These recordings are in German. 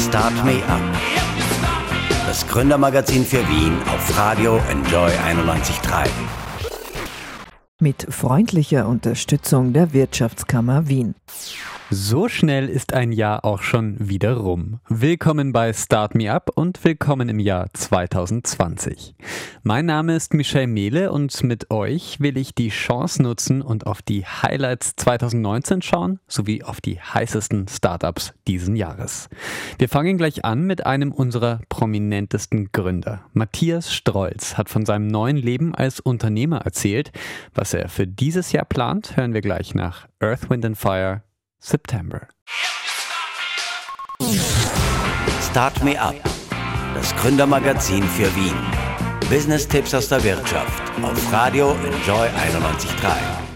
Start Me Up. Das Gründermagazin für Wien auf Radio Enjoy 91.3. Mit freundlicher Unterstützung der Wirtschaftskammer Wien. So schnell ist ein Jahr auch schon wieder rum. Willkommen bei Start Me Up und willkommen im Jahr 2020. Mein Name ist Michel Mehle und mit euch will ich die Chance nutzen und auf die Highlights 2019 schauen, sowie auf die heißesten Startups diesen Jahres. Wir fangen gleich an mit einem unserer prominentesten Gründer. Matthias Strolz hat von seinem neuen Leben als Unternehmer erzählt. Was er für dieses Jahr plant, hören wir gleich nach Earth, Wind and Fire September. Start Me Up, das Gründermagazin für Wien. Business-Tipps aus der Wirtschaft auf Radio Enjoy 91.3.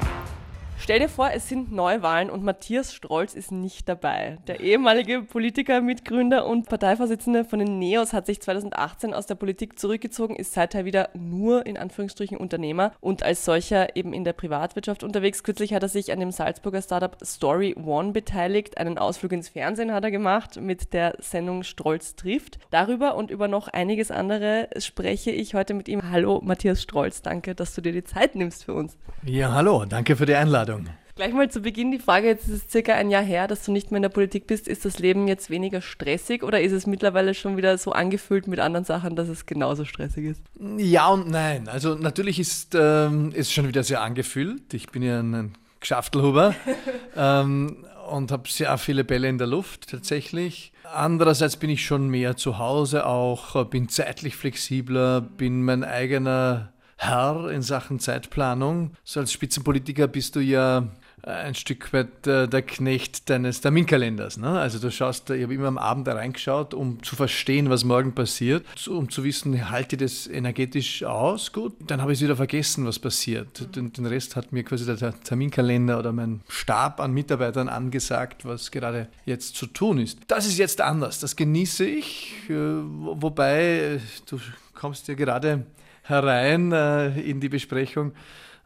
Stell dir vor, es sind Neuwahlen und Matthias Strolz ist nicht dabei. Der ehemalige Politiker, Mitgründer und Parteivorsitzende von den Neos hat sich 2018 aus der Politik zurückgezogen, ist seither wieder nur in Anführungsstrichen Unternehmer und als solcher eben in der Privatwirtschaft unterwegs. Kürzlich hat er sich an dem Salzburger Startup Story One beteiligt. Einen Ausflug ins Fernsehen hat er gemacht mit der Sendung Strolz trifft. Darüber und über noch einiges andere spreche ich heute mit ihm. Hallo Matthias Strolz, danke, dass du dir die Zeit nimmst für uns. Ja, hallo, danke für die Einladung. Gleich mal zu Beginn die Frage, jetzt ist es circa ein Jahr her, dass du nicht mehr in der Politik bist. Ist das Leben jetzt weniger stressig oder ist es mittlerweile schon wieder so angefüllt mit anderen Sachen, dass es genauso stressig ist? Ja und nein. Also natürlich ist es ähm, schon wieder sehr angefüllt. Ich bin ja ein Geschäftelhuber ähm, und habe sehr viele Bälle in der Luft tatsächlich. Andererseits bin ich schon mehr zu Hause auch, bin zeitlich flexibler, bin mein eigener Herr in Sachen Zeitplanung. So als Spitzenpolitiker bist du ja ein Stück weit äh, der Knecht deines Terminkalenders. Ne? Also du schaust, ich habe immer am Abend da reingeschaut, um zu verstehen, was morgen passiert, um zu wissen, halte ich das energetisch aus, gut, dann habe ich wieder vergessen, was passiert. Den, den, Rest hat mir quasi der Terminkalender oder mein Stab an Mitarbeitern angesagt, was gerade jetzt zu tun ist. Das ist jetzt anders, das genieße ich, äh, wobei äh, du kommst ja gerade herein äh, in die Besprechung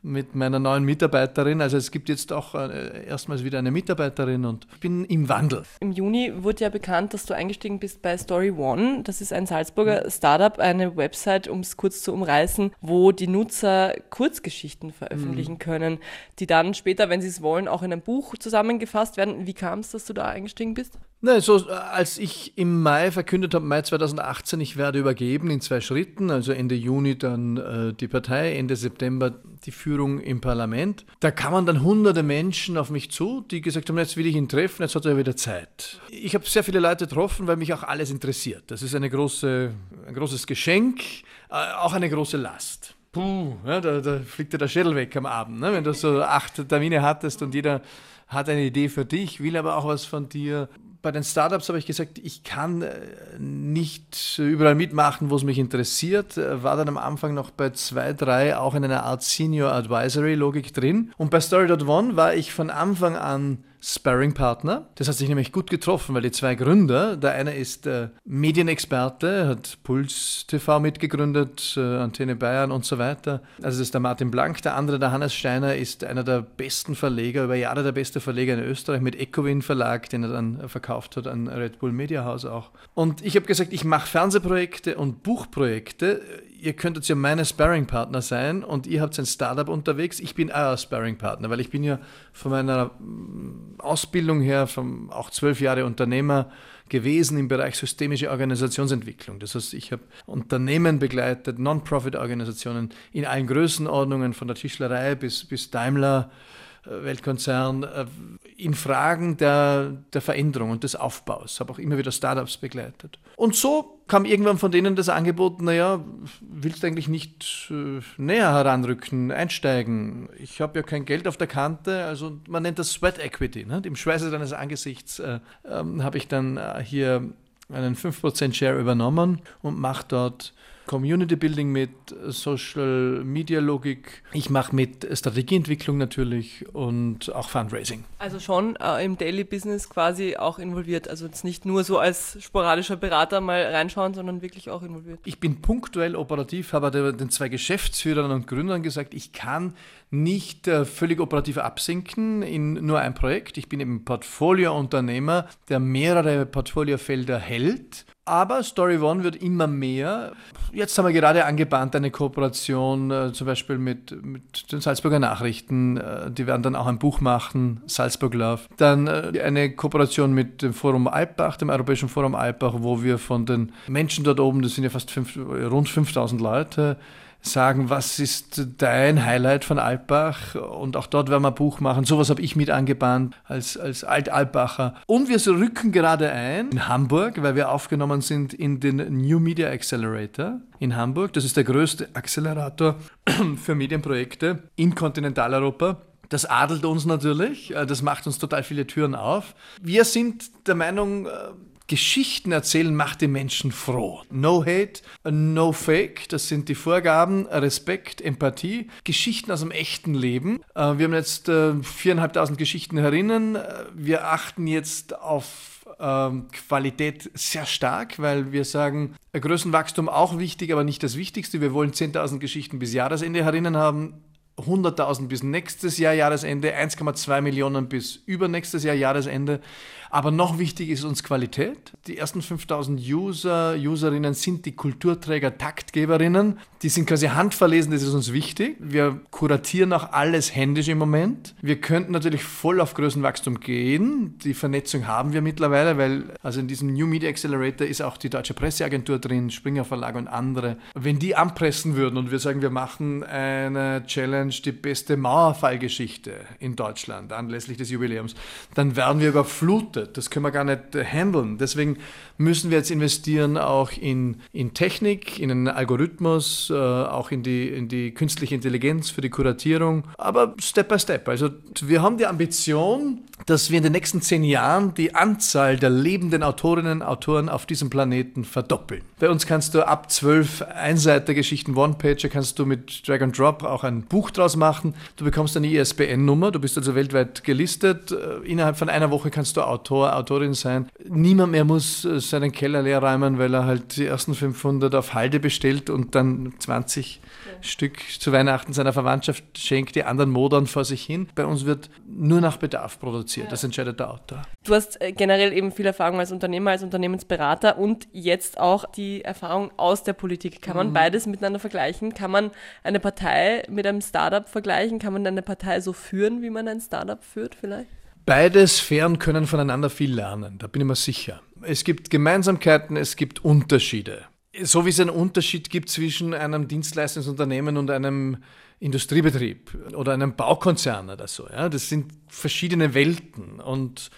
mit meiner neuen Mitarbeiterin. Also es gibt jetzt auch äh, erstmals wieder eine Mitarbeiterin und ich bin im Wandel. Im Juni wurde ja bekannt, dass du eingestiegen bist bei Story One. Das ist ein Salzburger Startup, eine Website, um es kurz zu umreißen, wo die Nutzer Kurzgeschichten veröffentlichen mhm. können, die dann später, wenn sie es wollen, auch in ein Buch zusammengefasst werden. Wie kam es, dass du da eingestiegen bist? Nein, so als ich im Mai verkündet habe, Mai 2018, ich werde übergeben in zwei Schritten, also Ende Juni dann äh, die Partei, Ende September die Führung im Parlament. Da kamen dann hunderte Menschen auf mich zu, die gesagt haben, jetzt will ich ihn treffen, jetzt hat er wieder Zeit. Ich habe sehr viele Leute getroffen, weil mich auch alles interessiert. Das ist eine große, ein großes Geschenk, äh, auch eine große Last. Puh, ja, da, da, fliegt dir der Schädel weg am Abend, ne? wenn du so acht Termine hattest und jeder hat eine Idee für dich, will aber auch was von dir bei den Startups habe ich gesagt, ich kann äh, nicht überall mitmachen, wo es mich interessiert. Äh, war dann am Anfang noch bei zwei, drei auch in einer Art Senior Advisory Logik drin. Und bei Story.one war ich von Anfang an Sparring-Partner. Das hat sich nämlich gut getroffen, weil die zwei Gründer, der eine ist äh, Medienexperte, hat Puls TV mitgegründet, äh, Antenne Bayern und so weiter. Also das ist der Martin Blank. Der andere, der Hannes Steiner, ist einer der besten Verleger, über Jahre der beste Verleger in Österreich mit Ecowin Verlag, den er dann verkauft hat an Red Bull Media House auch. Und ich habe gesagt, ich mache Fernsehprojekte und Buchprojekte ihr könntet ja meine Sparring-Partner sein und ihr habt ein Startup unterwegs. Ich bin euer Sparring-Partner, weil ich bin ja von meiner mm, Ausbildung her vom, auch zwölf Jahre Unternehmer gewesen im Bereich systemische Organisationsentwicklung. Das heißt, ich habe Unternehmen begleitet, Non-Profit-Organisationen in allen Größenordnungen, von der Tischlerei bis, bis Daimler, äh, Weltkonzern äh, in Fragen der, der Veränderung und des Aufbaus. Habe auch immer wieder Startups begleitet. Und so kam irgendwann von denen das Angebot, naja, willst du eigentlich nicht äh, näher heranrücken, einsteigen? Ich habe ja kein Geld auf der Kante, also man nennt das Sweat Equity. Ne? Im Schweiße deines Angesichts äh, äh, habe ich dann hier einen 5% Share übernommen und mache dort Community Building mit, Social Media Logik. Ich mache mit Strategieentwicklung natürlich und auch Fundraising. Also schon äh, im Daily Business quasi auch involviert. Also jetzt nicht nur so als sporadischer Berater mal reinschauen, sondern wirklich auch involviert. Ich bin punktuell operativ, habe den zwei Geschäftsführern und Gründern gesagt, ich kann nicht äh, völlig operativ absinken in nur ein Projekt. Ich bin eben Portfoliounternehmer, der mehrere Portfoliofelder hält. Aber Story One wird immer mehr. Jetzt haben wir gerade angebahnt eine Kooperation äh, zum Beispiel mit, mit den Salzburger Nachrichten. Äh, die werden dann auch ein Buch machen, Salzburg Love. Dann äh, eine Kooperation mit dem Forum Alpbach, dem Europäischen Forum Alpbach, wo wir von den Menschen dort oben, das sind ja fast fünf, rund 5000 Leute, sagen, was ist dein Highlight von Altbach? Und auch dort werden wir ein Buch machen. Sowas habe ich mit angebahnt als, als Alt-Altbacher. Und wir rücken gerade ein in Hamburg, weil wir aufgenommen sind in den New Media Accelerator in Hamburg. Das ist der größte Accelerator für Medienprojekte in Kontinentaleuropa. Das adelt uns natürlich, das macht uns total viele Türen auf. Wir sind der Meinung, Geschichten erzählen macht die Menschen froh. No hate, no fake, das sind die Vorgaben. Respekt, Empathie, Geschichten aus dem echten Leben. Äh, wir haben jetzt äh, viereinhalbtausend Geschichten herinnen. Äh, wir achten jetzt auf ähm, Qualität sehr stark, weil wir sagen, Größenwachstum auch wichtig, aber nicht das Wichtigste. Wir wollen 10.000 Geschichten bis Jahresende herinnen haben. 100.000 bis nächstes Jahr Jahresende, 1,2 Millionen bis übernächstes Jahr Jahresende. Aber noch wichtig ist uns Qualität. Die ersten 5000 User, Userinnen sind die Kulturträger, Taktgeberinnen. Die sind quasi handverlesen, das ist uns wichtig. Wir kuratieren auch alles händisch im Moment. Wir könnten natürlich voll auf Größenwachstum gehen. Die Vernetzung haben wir mittlerweile, weil also in diesem New Media Accelerator ist auch die Deutsche Presseagentur drin, Springer Verlag und andere. Wenn die anpressen würden und wir sagen, wir machen eine Challenge, die beste Mauerfallgeschichte in Deutschland anlässlich des Jubiläums, dann werden wir überflutet geflutet. Das können wir gar nicht äh, handeln. Deswegen müssen wir jetzt investieren auch in, in Technik, in einen Algorithmus, äh, auch in die, in die künstliche Intelligenz für die Kuratierung, aber Step by Step. Also wir haben die Ambition, dass wir in den nächsten zehn Jahren die Anzahl der lebenden Autorinnen und Autoren auf diesem Planeten verdoppeln. Bei uns kannst du ab zwölf Einseitergeschichten, One-Pager, kannst du mit Drag and Drop auch ein Buch draus machen. Du bekommst eine ISBN-Nummer, du bist also weltweit gelistet. Äh, innerhalb von einer Woche kannst du Autor, Autorin sein. Niemand mehr muss äh, seinen Keller leer räumen, weil er halt die ersten 500 auf Halde bestellt und dann 20 ja. Stück zu Weihnachten seiner Verwandtschaft schenkt, die anderen modern vor sich hin. Bei uns wird nur nach Bedarf produziert. Ja. Das entscheidet der Autor. Du hast äh, generell eben viel Erfahrung als Unternehmer, als Unternehmensberater und jetzt auch die Erfahrung aus der Politik. Kann man mhm. beides miteinander vergleichen? Kann man eine Partei mit einem Startup vergleichen? Kann man eine Partei so führen, wie man ein Startup führt vielleicht? Beide Sphären können voneinander viel lernen, da bin ich mir sicher. Es gibt Gemeinsamkeiten, es gibt Unterschiede. So wie es einen Unterschied gibt zwischen einem Dienstleistungsunternehmen und einem Industriebetrieb oder einem Baukonzern oder so. Ja? Das sind verschiedene Welten. Und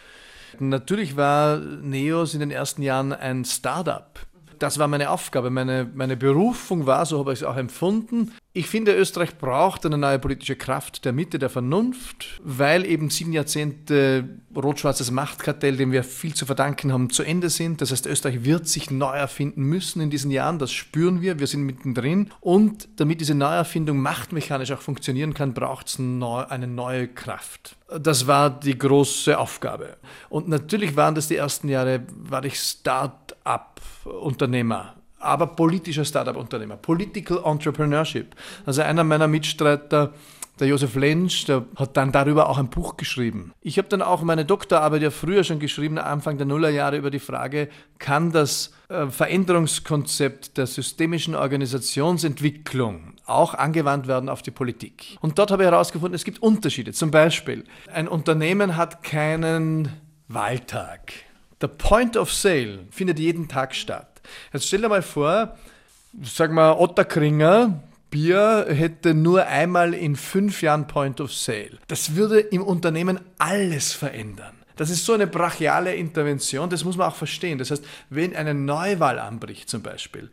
natürlich war Neos in den ersten Jahren ein Startup das war meine Aufgabe, meine, meine Berufung war, so habe ich es auch empfunden. Ich finde, Österreich braucht eine neue politische Kraft der Mitte, der Vernunft, weil eben sieben Jahrzehnte rot-schwarzes Machtkartell, dem wir viel zu verdanken haben, zu Ende sind. Das heißt, Österreich wird sich neu erfinden müssen in diesen Jahren, das spüren wir, wir sind mittendrin. Und damit diese Neuerfindung machtmechanisch auch funktionieren kann, braucht es eine neue Kraft. Das war die große Aufgabe. Und natürlich waren das die ersten Jahre, war ich Start-up-Unternehmer, aber politischer Start-up-Unternehmer, Political Entrepreneurship. Also einer meiner Mitstreiter, der Josef Lensch, der hat dann darüber auch ein Buch geschrieben. Ich habe dann auch meine Doktorarbeit ja früher schon geschrieben, Anfang der Nullerjahre, über die Frage, kann das äh, Veränderungskonzept der systemischen Organisationsentwicklung auch angewandt werden auf die Politik? Und dort habe ich herausgefunden, es gibt Unterschiede. Zum Beispiel, ein Unternehmen hat keinen Wahltag. Der Point of Sale findet jeden Tag statt. Jetzt stell dir mal vor, sag mal Otterkringer, Bier hätte nur einmal in fünf Jahren Point of Sale. Das würde im Unternehmen alles verändern. Das ist so eine brachiale Intervention, das muss man auch verstehen. Das heißt, wenn eine Neuwahl anbricht zum Beispiel,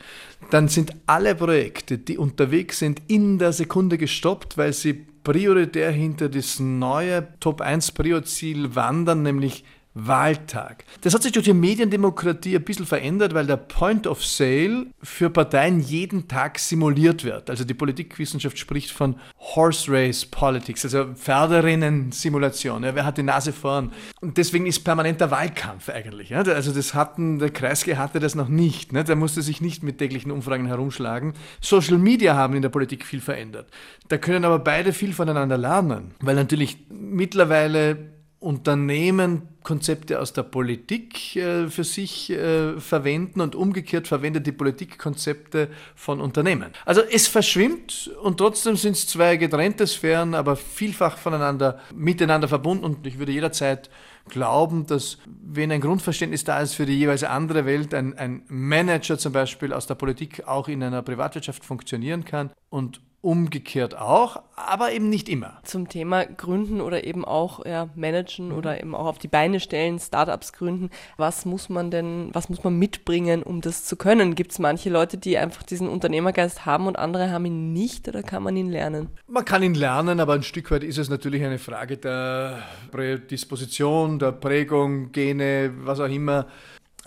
dann sind alle Projekte, die unterwegs sind, in der Sekunde gestoppt, weil sie prioritär hinter das neue Top 1 Prio-Ziel wandern, nämlich Wahltag. Das hat sich durch die Mediendemokratie ein bisschen verändert, weil der Point of Sale für Parteien jeden Tag simuliert wird. Also die Politikwissenschaft spricht von Horse Race Politics, also Pferderinnen-Simulation. Ja, wer hat die Nase vorn? Und deswegen ist permanenter Wahlkampf eigentlich. Ja? Also das hatten, der Kreisge hatte das noch nicht. Ne? Der musste sich nicht mit täglichen Umfragen herumschlagen. Social Media haben in der Politik viel verändert. Da können aber beide viel voneinander lernen, weil natürlich mittlerweile Unternehmen Konzepte aus der Politik äh, für sich äh, verwenden und umgekehrt verwendet die Politik Konzepte von Unternehmen. Also es verschwimmt und trotzdem sind es zwei getrennte Sphären, aber vielfach voneinander miteinander verbunden und ich würde jederzeit glauben, dass wenn ein Grundverständnis da ist für die jeweils andere Welt, ein, ein Manager zum Beispiel aus der Politik auch in einer Privatwirtschaft funktionieren kann und umgekehrt auch, aber eben nicht immer. Zum Thema Gründen oder eben auch ja, managen mhm. oder eben auch auf die Beine stellen, Startups gründen. Was muss man denn, was muss man mitbringen, um das zu können? Gibt es manche Leute, die einfach diesen Unternehmergeist haben und andere haben ihn nicht oder kann man ihn lernen? Man kann ihn lernen, aber ein Stück weit ist es natürlich eine Frage der Prädisposition, der Prägung, Gene, was auch immer.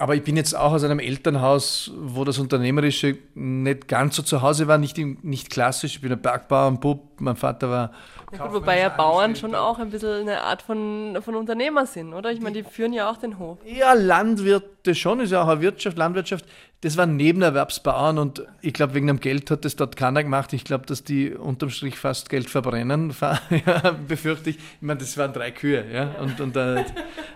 Aber ich bin jetzt auch aus einem Elternhaus, wo das Unternehmerische nicht ganz so zu Hause war, nicht, nicht klassisch. Ich bin ein Bergbauer, ein Bub, mein Vater war. Ja, gut, wobei ja Bauern schon auch ein bisschen eine Art von, von Unternehmer sind, oder? Ich meine, die führen ja auch den Hof. Ja, Landwirte schon, ist ja auch eine Wirtschaft, Landwirtschaft. Das waren Nebenerwerbsbauern und ich glaube, wegen dem Geld hat das dort keiner gemacht. Ich glaube, dass die unterm Strich fast Geld verbrennen, ja, befürchte ich. Ich meine, das waren drei Kühe ja, und, und äh,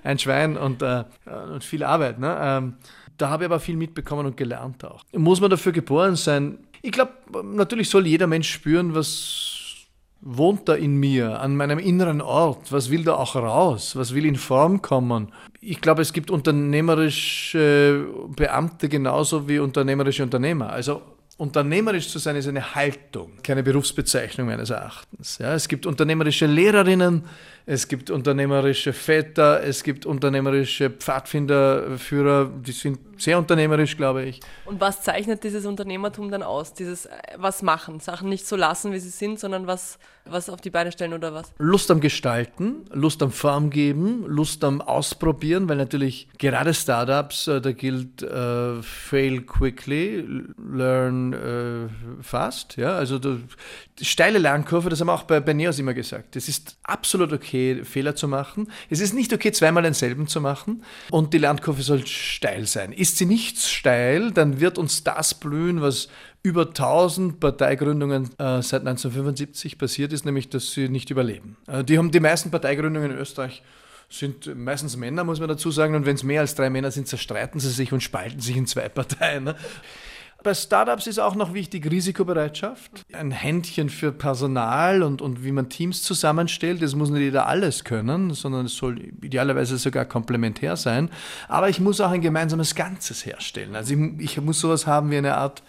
ein Schwein und, äh, und viel Arbeit. Ne? Ähm, da habe ich aber viel mitbekommen und gelernt auch. Muss man dafür geboren sein? Ich glaube, natürlich soll jeder Mensch spüren, was wohnt da in mir, an meinem inneren Ort? Was will da auch raus? Was will in Form kommen? Ich glaube, es gibt unternehmerische Beamte genauso wie unternehmerische Unternehmer. Also Unternehmerisch zu sein ist eine Haltung, keine Berufsbezeichnung meines Erachtens. Ja, es gibt unternehmerische Lehrerinnen, es gibt unternehmerische Väter, es gibt unternehmerische Pfadfinderführer, die sind sehr unternehmerisch, glaube ich. Und was zeichnet dieses Unternehmertum dann aus? Dieses äh, was machen, Sachen nicht so lassen, wie sie sind, sondern was, was auf die Beine stellen oder was? Lust am Gestalten, Lust am Form geben, Lust am Ausprobieren, weil natürlich gerade Startups, äh, da gilt äh, fail quickly, learn äh, fast. Ja? Also die steile Lernkurve, das haben wir auch bei, bei Neos immer gesagt. Es ist absolut okay, Fehler zu machen. Es ist nicht okay, zweimal denselben zu machen. Und die Lernkurve soll steil sein. Ist sie nicht steil, dann wird uns das blühen, was über 1000 Parteigründungen äh, seit 1975 passiert ist, nämlich dass sie nicht überleben. Äh, die haben die meisten Parteigründungen in Österreich sind meistens Männer, muss man dazu sagen. Und wenn es mehr als drei Männer sind, zerstreiten sie sich und spalten sich in zwei Parteien. Ne? Bei Startups ist auch noch wichtig Risikobereitschaft, ein Händchen für Personal und, und wie man Teams zusammenstellt. Das muss nicht jeder alles können, sondern es soll idealerweise sogar komplementär sein. Aber ich muss auch ein gemeinsames Ganzes herstellen. Also ich, ich muss sowas haben wie eine Art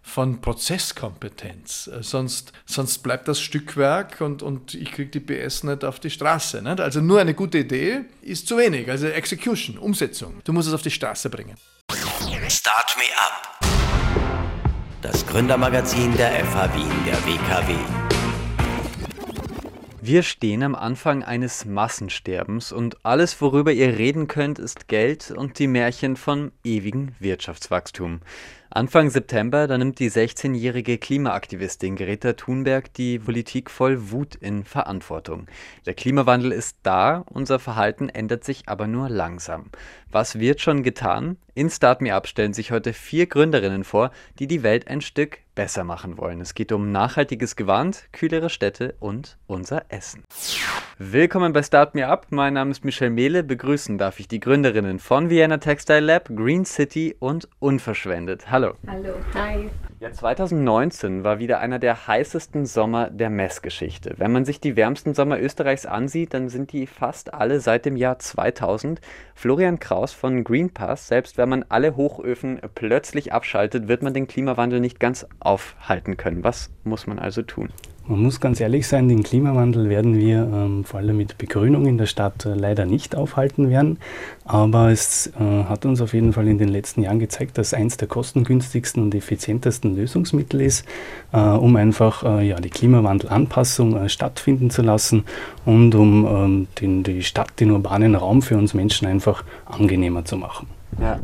von Prozesskompetenz. Sonst, sonst bleibt das Stückwerk und, und ich kriege die PS nicht auf die Straße. Nicht? Also nur eine gute Idee ist zu wenig. Also Execution, Umsetzung. Du musst es auf die Straße bringen. Start me up das Gründermagazin der FH Wien der WKW. Wir stehen am Anfang eines Massensterbens und alles, worüber ihr reden könnt, ist Geld und die Märchen von ewigem Wirtschaftswachstum. Anfang September, da nimmt die 16-jährige Klimaaktivistin Greta Thunberg die Politik voll Wut in Verantwortung. Der Klimawandel ist da, unser Verhalten ändert sich aber nur langsam. Was wird schon getan? In Start Me Up stellen sich heute vier Gründerinnen vor, die die Welt ein Stück besser machen wollen. Es geht um nachhaltiges Gewand, kühlere Städte und unser Essen. Willkommen bei Start Me Up. Mein Name ist Michel Mehle. Begrüßen darf ich die Gründerinnen von Vienna Textile Lab, Green City und Unverschwendet. Hallo. Hallo. Hi. Ja, 2019 war wieder einer der heißesten Sommer der Messgeschichte. Wenn man sich die wärmsten Sommer Österreichs ansieht, dann sind die fast alle seit dem Jahr 2000. Florian Kraus von Greenpass, selbst wenn man alle Hochöfen plötzlich abschaltet, wird man den Klimawandel nicht ganz aufhalten können. Was muss man also tun? Man muss ganz ehrlich sein, den Klimawandel werden wir ähm, vor allem mit Begrünung in der Stadt äh, leider nicht aufhalten werden. Aber es äh, hat uns auf jeden Fall in den letzten Jahren gezeigt, dass eins der kostengünstigsten und effizientesten Lösungsmittel ist, äh, um einfach äh, ja, die Klimawandelanpassung äh, stattfinden zu lassen und um ähm, den, die Stadt, den urbanen Raum für uns Menschen einfach angenehmer zu machen. Ja.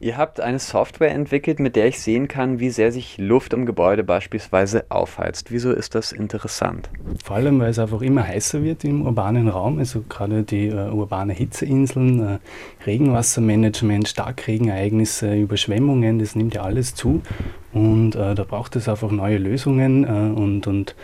Ihr habt eine Software entwickelt, mit der ich sehen kann, wie sehr sich Luft im Gebäude beispielsweise aufheizt. Wieso ist das interessant? Vor allem, weil es einfach immer heißer wird im urbanen Raum. Also gerade die äh, urbane Hitzeinseln, äh, Regenwassermanagement, Starkregenereignisse, Überschwemmungen, das nimmt ja alles zu. Und äh, da braucht es einfach neue Lösungen äh, und, und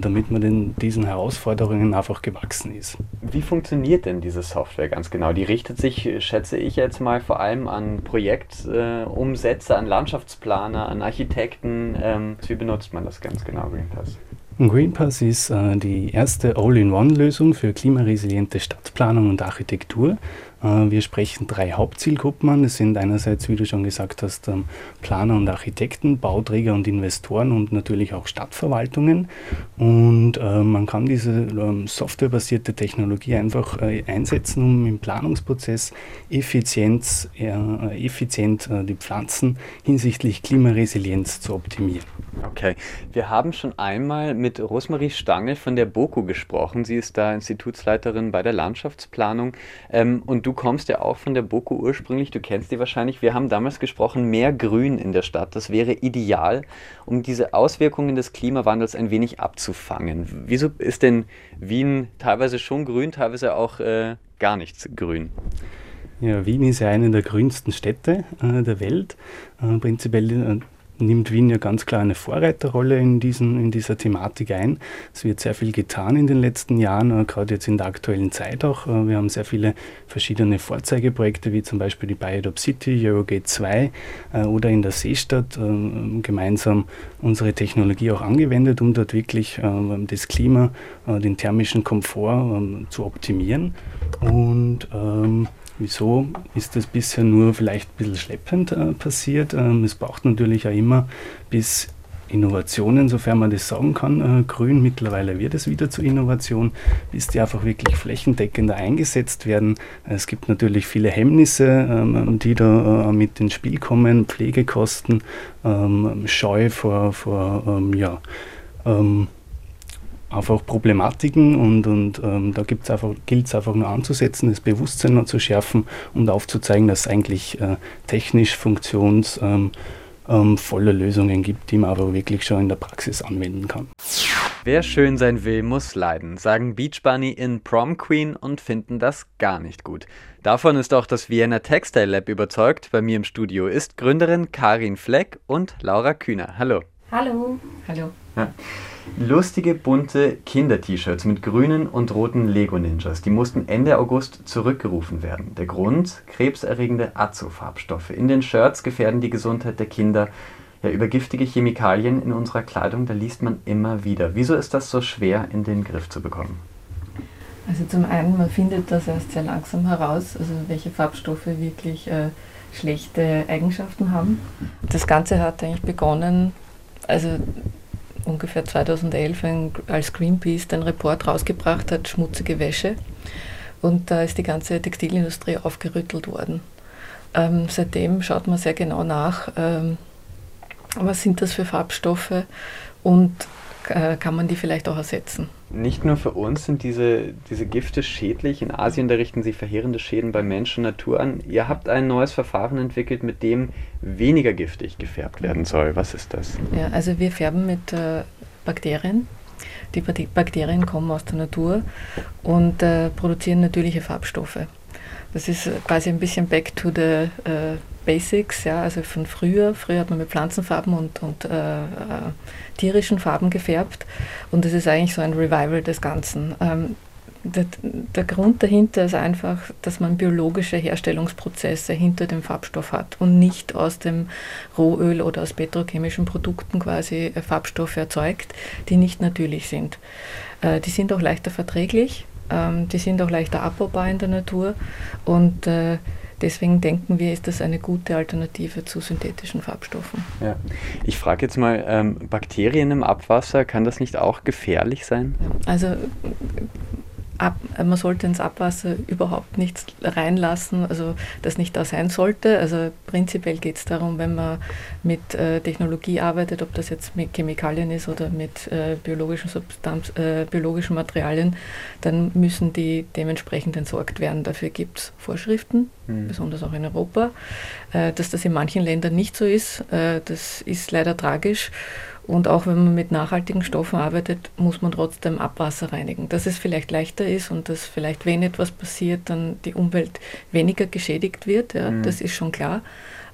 damit man den, diesen Herausforderungen einfach gewachsen ist. Wie funktioniert denn diese Software ganz genau? Die richtet sich, schätze ich jetzt mal, vor allem an Projektumsätze, an Landschaftsplaner, an Architekten. Ähm, wie benutzt man das ganz genau, Greenpass? Greenpass ist äh, die erste All-in-One-Lösung für klimaresiliente Stadtplanung und Architektur. Äh, wir sprechen drei Hauptzielgruppen an. Das sind einerseits, wie du schon gesagt hast, ähm, Planer und Architekten, Bauträger und Investoren und natürlich auch Stadtverwaltungen. Und äh, man kann diese ähm, softwarebasierte Technologie einfach äh, einsetzen, um im Planungsprozess Effizienz, effizient die Pflanzen hinsichtlich Klimaresilienz zu optimieren. Okay, wir haben schon einmal mit Rosmarie Stangl von der BOKU gesprochen. Sie ist da Institutsleiterin bei der Landschaftsplanung. Ähm, und du kommst ja auch von der BOKU ursprünglich, du kennst die wahrscheinlich. Wir haben damals gesprochen, mehr Grün in der Stadt. Das wäre ideal, um diese Auswirkungen des Klimawandels ein wenig abzufangen. Wieso ist denn Wien teilweise schon grün, teilweise auch äh, gar nichts grün? Ja, Wien ist ja eine der grünsten Städte äh, der Welt. Äh, prinzipiell äh, nimmt Wien ja ganz klar eine Vorreiterrolle in, diesen, in dieser Thematik ein. Es wird sehr viel getan in den letzten Jahren, äh, gerade jetzt in der aktuellen Zeit auch. Äh, wir haben sehr viele verschiedene Vorzeigeprojekte, wie zum Beispiel die Biodop City, Eurogate 2 äh, oder in der Seestadt gemeinsam unsere Technologie auch angewendet, um dort wirklich das Klima, den thermischen Komfort ähm, zu optimieren. Und ähm, Wieso ist das bisher nur vielleicht ein bisschen schleppend äh, passiert? Ähm, es braucht natürlich auch immer bis Innovationen, sofern man das sagen kann. Äh, grün, mittlerweile wird es wieder zur Innovation, bis die einfach wirklich flächendeckender eingesetzt werden. Es gibt natürlich viele Hemmnisse, ähm, die da äh, mit ins Spiel kommen, Pflegekosten, ähm, Scheu vor, vor ähm, ja, ähm, einfach Problematiken und, und ähm, da gilt es einfach nur anzusetzen, das Bewusstsein noch zu schärfen und aufzuzeigen, dass es eigentlich äh, technisch funktionsvolle ähm, ähm, Lösungen gibt, die man aber wirklich schon in der Praxis anwenden kann. Wer schön sein will, muss leiden, sagen Beach Bunny in Prom Queen und finden das gar nicht gut. Davon ist auch das Vienna Textile Lab überzeugt. Bei mir im Studio ist Gründerin Karin Fleck und Laura Kühner. Hallo. Hallo. Hallo. Ja. Lustige bunte Kinder-T-Shirts mit grünen und roten Lego-Ninjas. Die mussten Ende August zurückgerufen werden. Der Grund? Krebserregende Azo-Farbstoffe. In den Shirts gefährden die Gesundheit der Kinder. Ja, über giftige Chemikalien in unserer Kleidung, da liest man immer wieder. Wieso ist das so schwer in den Griff zu bekommen? Also zum einen, man findet das erst sehr langsam heraus, also welche Farbstoffe wirklich äh, schlechte Eigenschaften haben. Das Ganze hat eigentlich begonnen, also ungefähr 2011 ein, als Greenpeace den Report rausgebracht hat, schmutzige Wäsche. Und da ist die ganze Textilindustrie aufgerüttelt worden. Ähm, seitdem schaut man sehr genau nach, ähm, was sind das für Farbstoffe und kann man die vielleicht auch ersetzen. Nicht nur für uns sind diese, diese Gifte schädlich. In Asien, da richten sie verheerende Schäden bei Mensch und Natur an. Ihr habt ein neues Verfahren entwickelt, mit dem weniger giftig gefärbt werden soll. Was ist das? Ja, also wir färben mit äh, Bakterien. Die Bakterien kommen aus der Natur und äh, produzieren natürliche Farbstoffe. Das ist quasi ein bisschen back to the äh, Basics, ja, also von früher. Früher hat man mit Pflanzenfarben und, und äh, äh, tierischen Farben gefärbt und das ist eigentlich so ein Revival des Ganzen. Ähm, der, der, Grund dahinter ist einfach, dass man biologische Herstellungsprozesse hinter dem Farbstoff hat und nicht aus dem Rohöl oder aus petrochemischen Produkten quasi äh, Farbstoffe erzeugt, die nicht natürlich sind. Äh, die sind auch leichter verträglich, ähm, die sind auch leichter abbaubar in der Natur und äh, deswegen denken wir, ist das eine gute Alternative zu synthetischen Farbstoffen. Ja. Ich frage jetzt mal, ähm, Bakterien im Abwasser, kann das nicht auch gefährlich sein? Also ab, man sollte ins Abwasser überhaupt nichts reinlassen, also das nicht da sein sollte. Also prinzipiell geht es darum, wenn man mit äh, Technologie arbeitet, ob das jetzt mit Chemikalien ist oder mit äh, biologischen, Substanz, äh, biologischen Materialien, dann müssen die dementsprechend entsorgt werden. Dafür gibt es Vorschriften, mhm. besonders auch in Europa. Äh, dass das in manchen Ländern nicht so ist, äh, das ist leider tragisch. Und auch wenn man mit nachhaltigen Stoffen arbeitet, muss man trotzdem Abwasser reinigen. Dass es vielleicht leichter ist und dass vielleicht, wenn etwas passiert, dann die Umwelt weniger geschädigt wird, ja, mhm. das ist schon klar.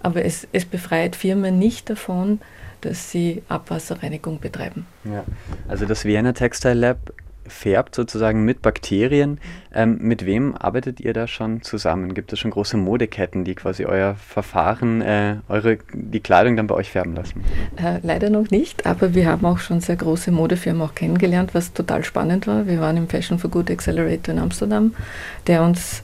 Aber es, es befreit Firmen nicht davon, dass sie Abwasserreinigung betreiben. Ja. Also das Vienna Textile Lab färbt sozusagen mit Bakterien. Ähm, mit wem arbeitet ihr da schon zusammen? Gibt es schon große Modeketten, die quasi euer Verfahren, äh, eure, die Kleidung dann bei euch färben lassen? Äh, leider noch nicht, aber wir haben auch schon sehr große Modefirmen auch kennengelernt, was total spannend war. Wir waren im Fashion for Good Accelerator in Amsterdam, der uns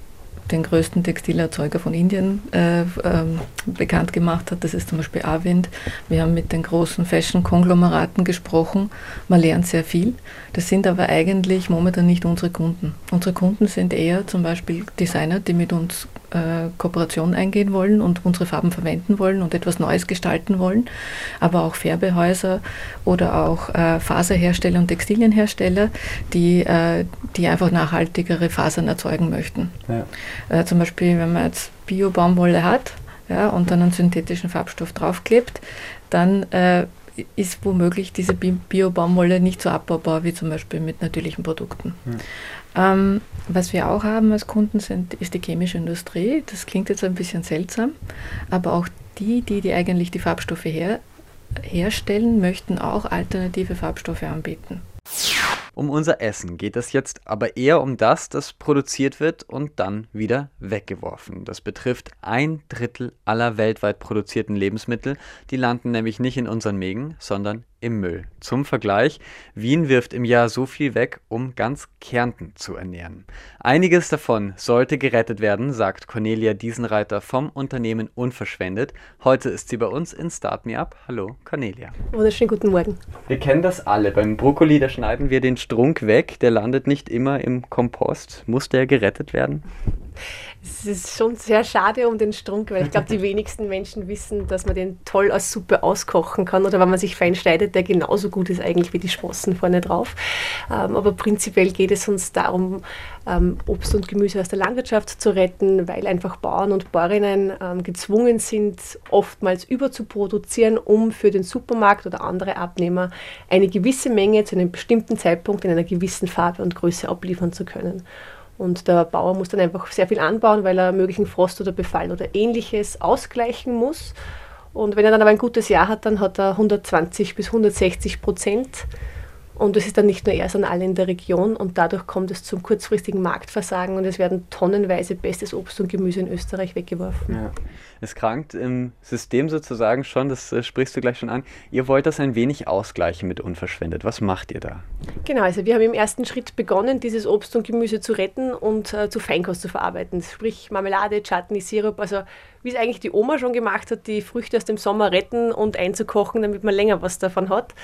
den größten Textilerzeuger von Indien äh, ähm, bekannt gemacht hat. Das ist zum Beispiel Arvind. Wir haben mit den großen Fashion-Konglomeraten gesprochen. Man lernt sehr viel. Das sind aber eigentlich momentan nicht unsere Kunden. Unsere Kunden sind eher zum Beispiel Designer, die mit uns äh, Kooperation eingehen wollen und unsere Farben verwenden wollen und etwas Neues gestalten wollen, aber auch Färbehäuser oder auch äh, Faserhersteller und Textilienhersteller, die, äh, die einfach nachhaltigere Fasern erzeugen möchten. Ja. Äh, zum Beispiel, wenn man jetzt Bio-Baumwolle hat ja, und dann einen synthetischen Farbstoff draufklebt, dann äh, ist womöglich diese Bio-Baumwolle nicht so abbaubar wie zum Beispiel mit natürlichen Produkten. Hm. Ähm, was wir auch haben als Kunden sind, ist die chemische Industrie. Das klingt jetzt ein bisschen seltsam, aber auch die, die, die eigentlich die Farbstoffe her, herstellen, möchten auch alternative Farbstoffe anbieten. Um unser Essen geht es jetzt aber eher um das, das produziert wird und dann wieder weggeworfen. Das betrifft ein Drittel aller weltweit produzierten Lebensmittel. Die landen nämlich nicht in unseren Mägen, sondern im Müll. Zum Vergleich, Wien wirft im Jahr so viel weg, um ganz Kärnten zu ernähren. Einiges davon sollte gerettet werden, sagt Cornelia Diesenreiter vom Unternehmen Unverschwendet. Heute ist sie bei uns in Start Me Up. Hallo, Cornelia. Wunderschönen guten Morgen. Wir kennen das alle. Beim Brokkoli, da schneiden wir den Strunk weg. Der landet nicht immer im Kompost. Muss der gerettet werden? Es ist schon sehr schade um den Strunk, weil ich glaube, die wenigsten Menschen wissen, dass man den toll als Suppe auskochen kann oder wenn man sich fein schneidet, der genauso gut ist eigentlich wie die Sprossen vorne drauf. Ähm, aber prinzipiell geht es uns darum, ähm, Obst und Gemüse aus der Landwirtschaft zu retten, weil einfach Bauern und Bäuerinnen ähm, gezwungen sind, oftmals überzuproduzieren, um für den Supermarkt oder andere Abnehmer eine gewisse Menge zu einem bestimmten Zeitpunkt in einer gewissen Farbe und Größe abliefern zu können. Und der Bauer muss dann einfach sehr viel anbauen, weil er möglichen Frost oder Befall oder ähnliches ausgleichen muss. Und wenn er dann aber ein gutes Jahr hat, dann hat er 120 bis 160 Prozent und das ist dann nicht nur er, sondern alle in der Region. Und dadurch kommt es zum kurzfristigen Marktversagen und es werden tonnenweise bestes Obst und Gemüse in Österreich weggeworfen. Ja. Es krankt im System sozusagen schon, das äh, sprichst du gleich schon an. Ihr wollt das ein wenig ausgleichen mit unverschwendet. Was macht ihr da? Genau, also wir haben im ersten Schritt begonnen, dieses Obst und Gemüse zu retten und äh, zu Feinkost zu verarbeiten. Sprich Marmelade, Chutney, Sirup, also wie es eigentlich die Oma schon gemacht hat, die Früchte aus dem Sommer retten und einzukochen, damit man länger was davon hat.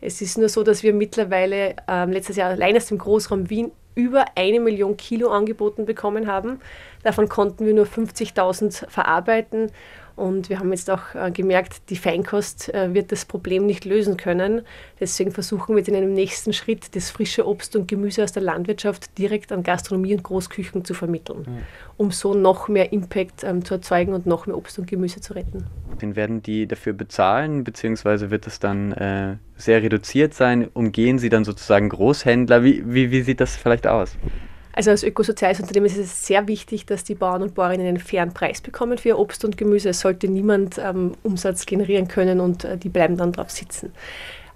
Es ist nur so, dass wir mittlerweile ähm, letztes Jahr allein aus dem Großraum Wien über eine Million Kilo angeboten bekommen haben. Davon konnten wir nur 50.000 verarbeiten und wir haben jetzt auch äh, gemerkt, die Feinkost äh, wird das Problem nicht lösen können. Deswegen versuchen wir in einem nächsten Schritt, das frische Obst und Gemüse aus der Landwirtschaft direkt an Gastronomie und Großküchen zu vermitteln, mhm. um so noch mehr Impact ähm, zu erzeugen und noch mehr Obst und Gemüse zu retten. Den werden die dafür bezahlen, beziehungsweise wird es dann äh, sehr reduziert sein? Umgehen sie dann sozusagen Großhändler? Wie, wie, wie sieht das vielleicht aus? Also als ökosoziales Unternehmen ist es sehr wichtig, dass die Bauern und Bäuerinnen einen fairen Preis bekommen für ihr Obst und Gemüse. Es sollte niemand ähm, Umsatz generieren können und äh, die bleiben dann drauf sitzen.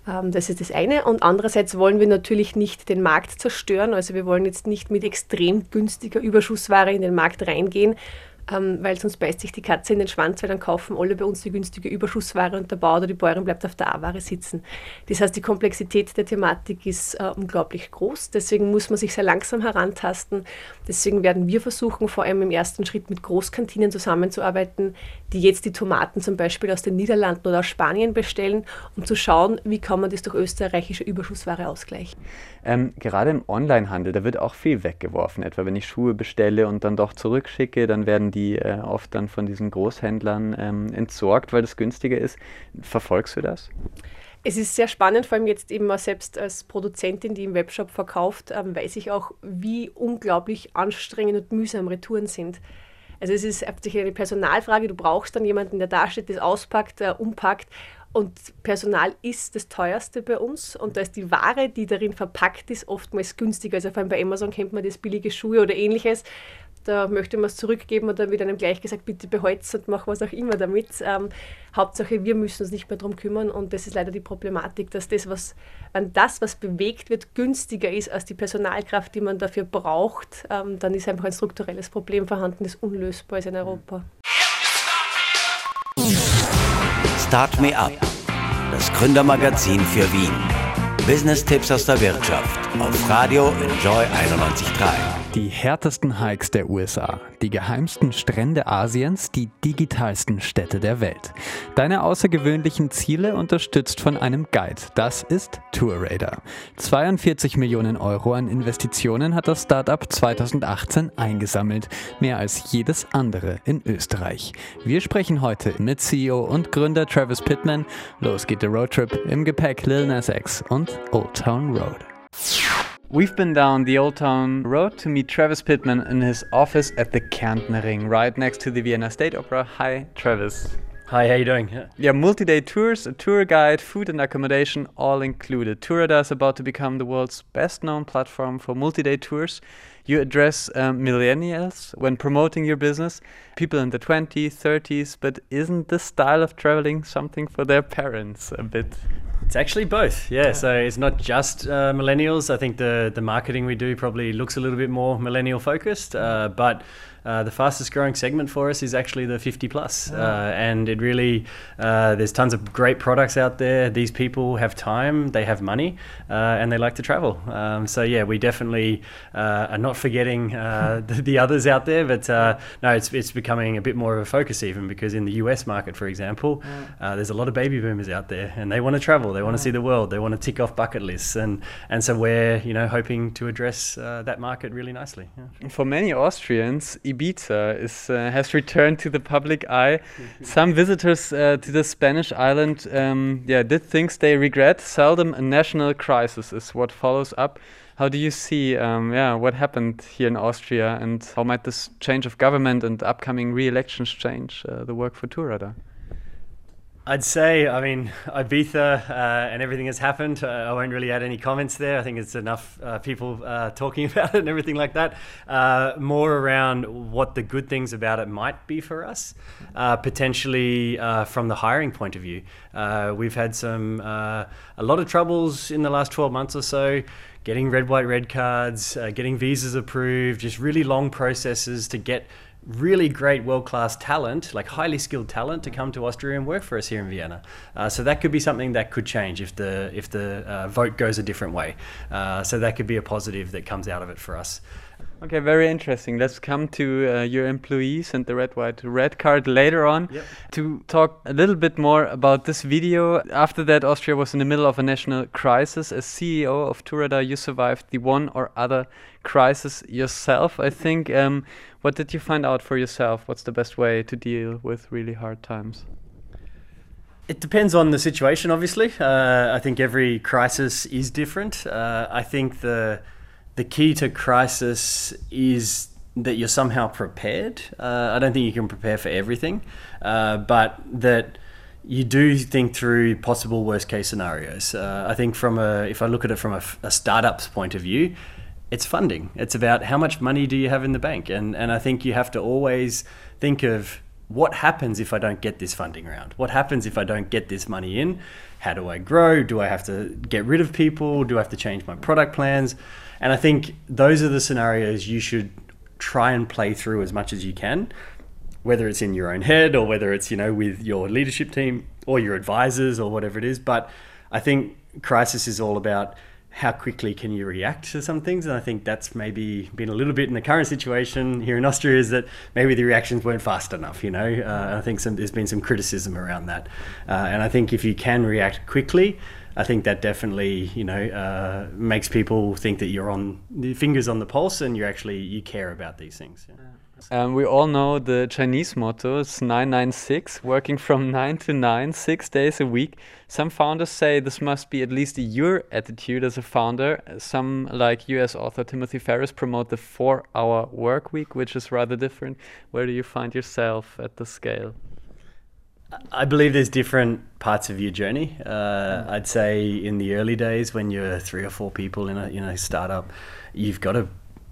Ähm, das ist das eine. Und andererseits wollen wir natürlich nicht den Markt zerstören. Also wir wollen jetzt nicht mit extrem günstiger Überschussware in den Markt reingehen, ähm, weil sonst beißt sich die Katze in den Schwanz, weil dann kaufen alle bei uns die günstige Überschussware und der Bauer oder die Bäuerin bleibt auf der A-Ware sitzen. Das heißt, die Komplexität der Thematik ist äh, unglaublich groß. Deswegen muss man sich sehr langsam herantasten. Deswegen werden wir versuchen, vor allem im ersten Schritt mit Großkantinen zusammenzuarbeiten, die jetzt die Tomaten zum Beispiel aus den Niederlanden oder aus Spanien bestellen, um zu schauen, wie kann man das durch österreichische Überschussware ausgleichen. Ähm, gerade im Onlinehandel, da wird auch viel weggeworfen. Etwa wenn ich Schuhe bestelle und dann doch zurückschicke, dann werden die äh, oft dann von diesen Großhändlern ähm, entsorgt, weil das günstiger ist. Verfolgst du das? Es ist sehr spannend, vor allem jetzt eben mal selbst als Produzentin, die im Webshop verkauft, ähm, weiß ich auch, wie unglaublich anstrengend und mühsam Retouren sind. Also es ist hauptsächlich eine Personalfrage, du brauchst dann jemanden, der da steht, das auspackt, äh, umpackt und Personal ist das teuerste bei uns und da ist die Ware, die darin verpackt ist, oftmals günstiger. Also vor allem bei Amazon kennt man das billige Schuhe oder ähnliches. Da möchte man es zurückgeben und dann wird einem gleich gesagt, bitte behalt's und mach was auch immer damit. Ähm, Hauptsache, wir müssen uns nicht mehr darum kümmern und das ist leider die Problematik, dass das, was, wenn das, was bewegt wird, günstiger ist als die Personalkraft, die man dafür braucht, ähm, dann ist einfach ein strukturelles Problem vorhanden, das unlösbar ist in Europa. Start Me Up, das Gründermagazin für Wien. Business-Tipps aus der Wirtschaft auf Radio Enjoy 91.3. Die härtesten Hikes der USA, die geheimsten Strände Asiens, die digitalsten Städte der Welt. Deine außergewöhnlichen Ziele unterstützt von einem Guide. Das ist TourRaider. 42 Millionen Euro an Investitionen hat das Startup 2018 eingesammelt, mehr als jedes andere in Österreich. Wir sprechen heute mit CEO und Gründer Travis Pittman. Los geht der Roadtrip im Gepäck Lil Nas X und Old Town Road. We've been down the Old Town Road to meet Travis Pittman in his office at the Kärntner right next to the Vienna State Opera. Hi, Travis. Hi, how are you doing? Yeah, yeah multi-day tours, a tour guide, food and accommodation, all included. Tourada is about to become the world's best-known platform for multi-day tours. You address um, millennials when promoting your business, people in the 20s, 30s, but isn't this style of traveling something for their parents a bit? It's actually both, yeah. yeah. So it's not just uh, millennials. I think the the marketing we do probably looks a little bit more millennial focused, uh, but uh, the fastest growing segment for us is actually the 50 plus. Uh, and it really, uh, there's tons of great products out there. These people have time, they have money, uh, and they like to travel. Um, so, yeah, we definitely uh, are not forgetting the, the, others out there, but no, it's, it's becoming a bit more of a focus even because in the US market, for example, there's a lot of baby boomers out there and they want to travel, they want to see the world, they want to tick off bucket lists. And, and so we're, you know, hoping to address that market really nicely. Yeah. For many Austrians, Ibiza is, uh, has returned to the public eye. Some visitors uh, to the Spanish island um, yeah, did things they regret. Seldom a national crisis is what follows up. How do you see um, yeah, what happened here in Austria and how might this change of government and upcoming re-elections change uh, the work for Tourada? I'd say, I mean, Ibiza uh, and everything has happened. Uh, I won't really add any comments there. I think it's enough uh, people uh, talking about it and everything like that. Uh, more around what the good things about it might be for us, uh, potentially from the hiring point of view. we've had some, a lot of troubles in the last 12 months or so getting red, white, red cards, getting visas approved, just really long processes to get really great world class talent, like highly skilled talent, to come to Austria and work for us here in Vienna. Uh, so that could be something that could change if the if the uh, vote goes a different way. Uh, so that could be a positive that comes out of it for us. Okay, very interesting. Let's come to uh, your employees and the red, white, red card later on yep. to talk a little bit more about this video. After that, Austria was in the middle of a national crisis. As CEO of Turada, you survived the one or other crisis yourself, I think. Um, what did you find out for yourself? What's the best way to deal with really hard times? It depends on the situation, obviously. Uh, I think every crisis is different. Uh, I think the the key to crisis is that you're somehow prepared. Uh, I don't think you can prepare for everything, uh, but that you do think through possible worst case scenarios. Uh, I think from a, if I look at it from a, a, startup's point of view, it's funding. It's about how much money do you have in the bank, and and I think you have to always think of what happens if I don't get this funding round? What happens if I don't get this money in? How do I grow? Do I have to get rid of people? Do I have to change my product plans? And I think those are the scenarios you should try and play through as much as you can. whether it's in your own head or whether it's you know with your leadership team or your advisors or whatever it is. But I think crisis is all about how quickly can you react to some things and i think that's maybe been a little bit in the current situation here in austria is that maybe the reactions weren't fast enough you know uh, i think some, there's been some criticism around that uh, and i think if you can react quickly I think that definitely, you know, uh, makes people think that you're on the fingers on the pulse and you're actually you care about these things. Yeah. Um, we all know the Chinese motto is 996, working from 9 to 9, six days a week. Some founders say this must be at least your attitude as a founder. Some, like US author Timothy Ferris, promote the four hour work week, which is rather different. Where do you find yourself at the scale? I believe there's different parts of your journey. Uh, I'd say in the early days when you're three or four people in a you know startup, you've got to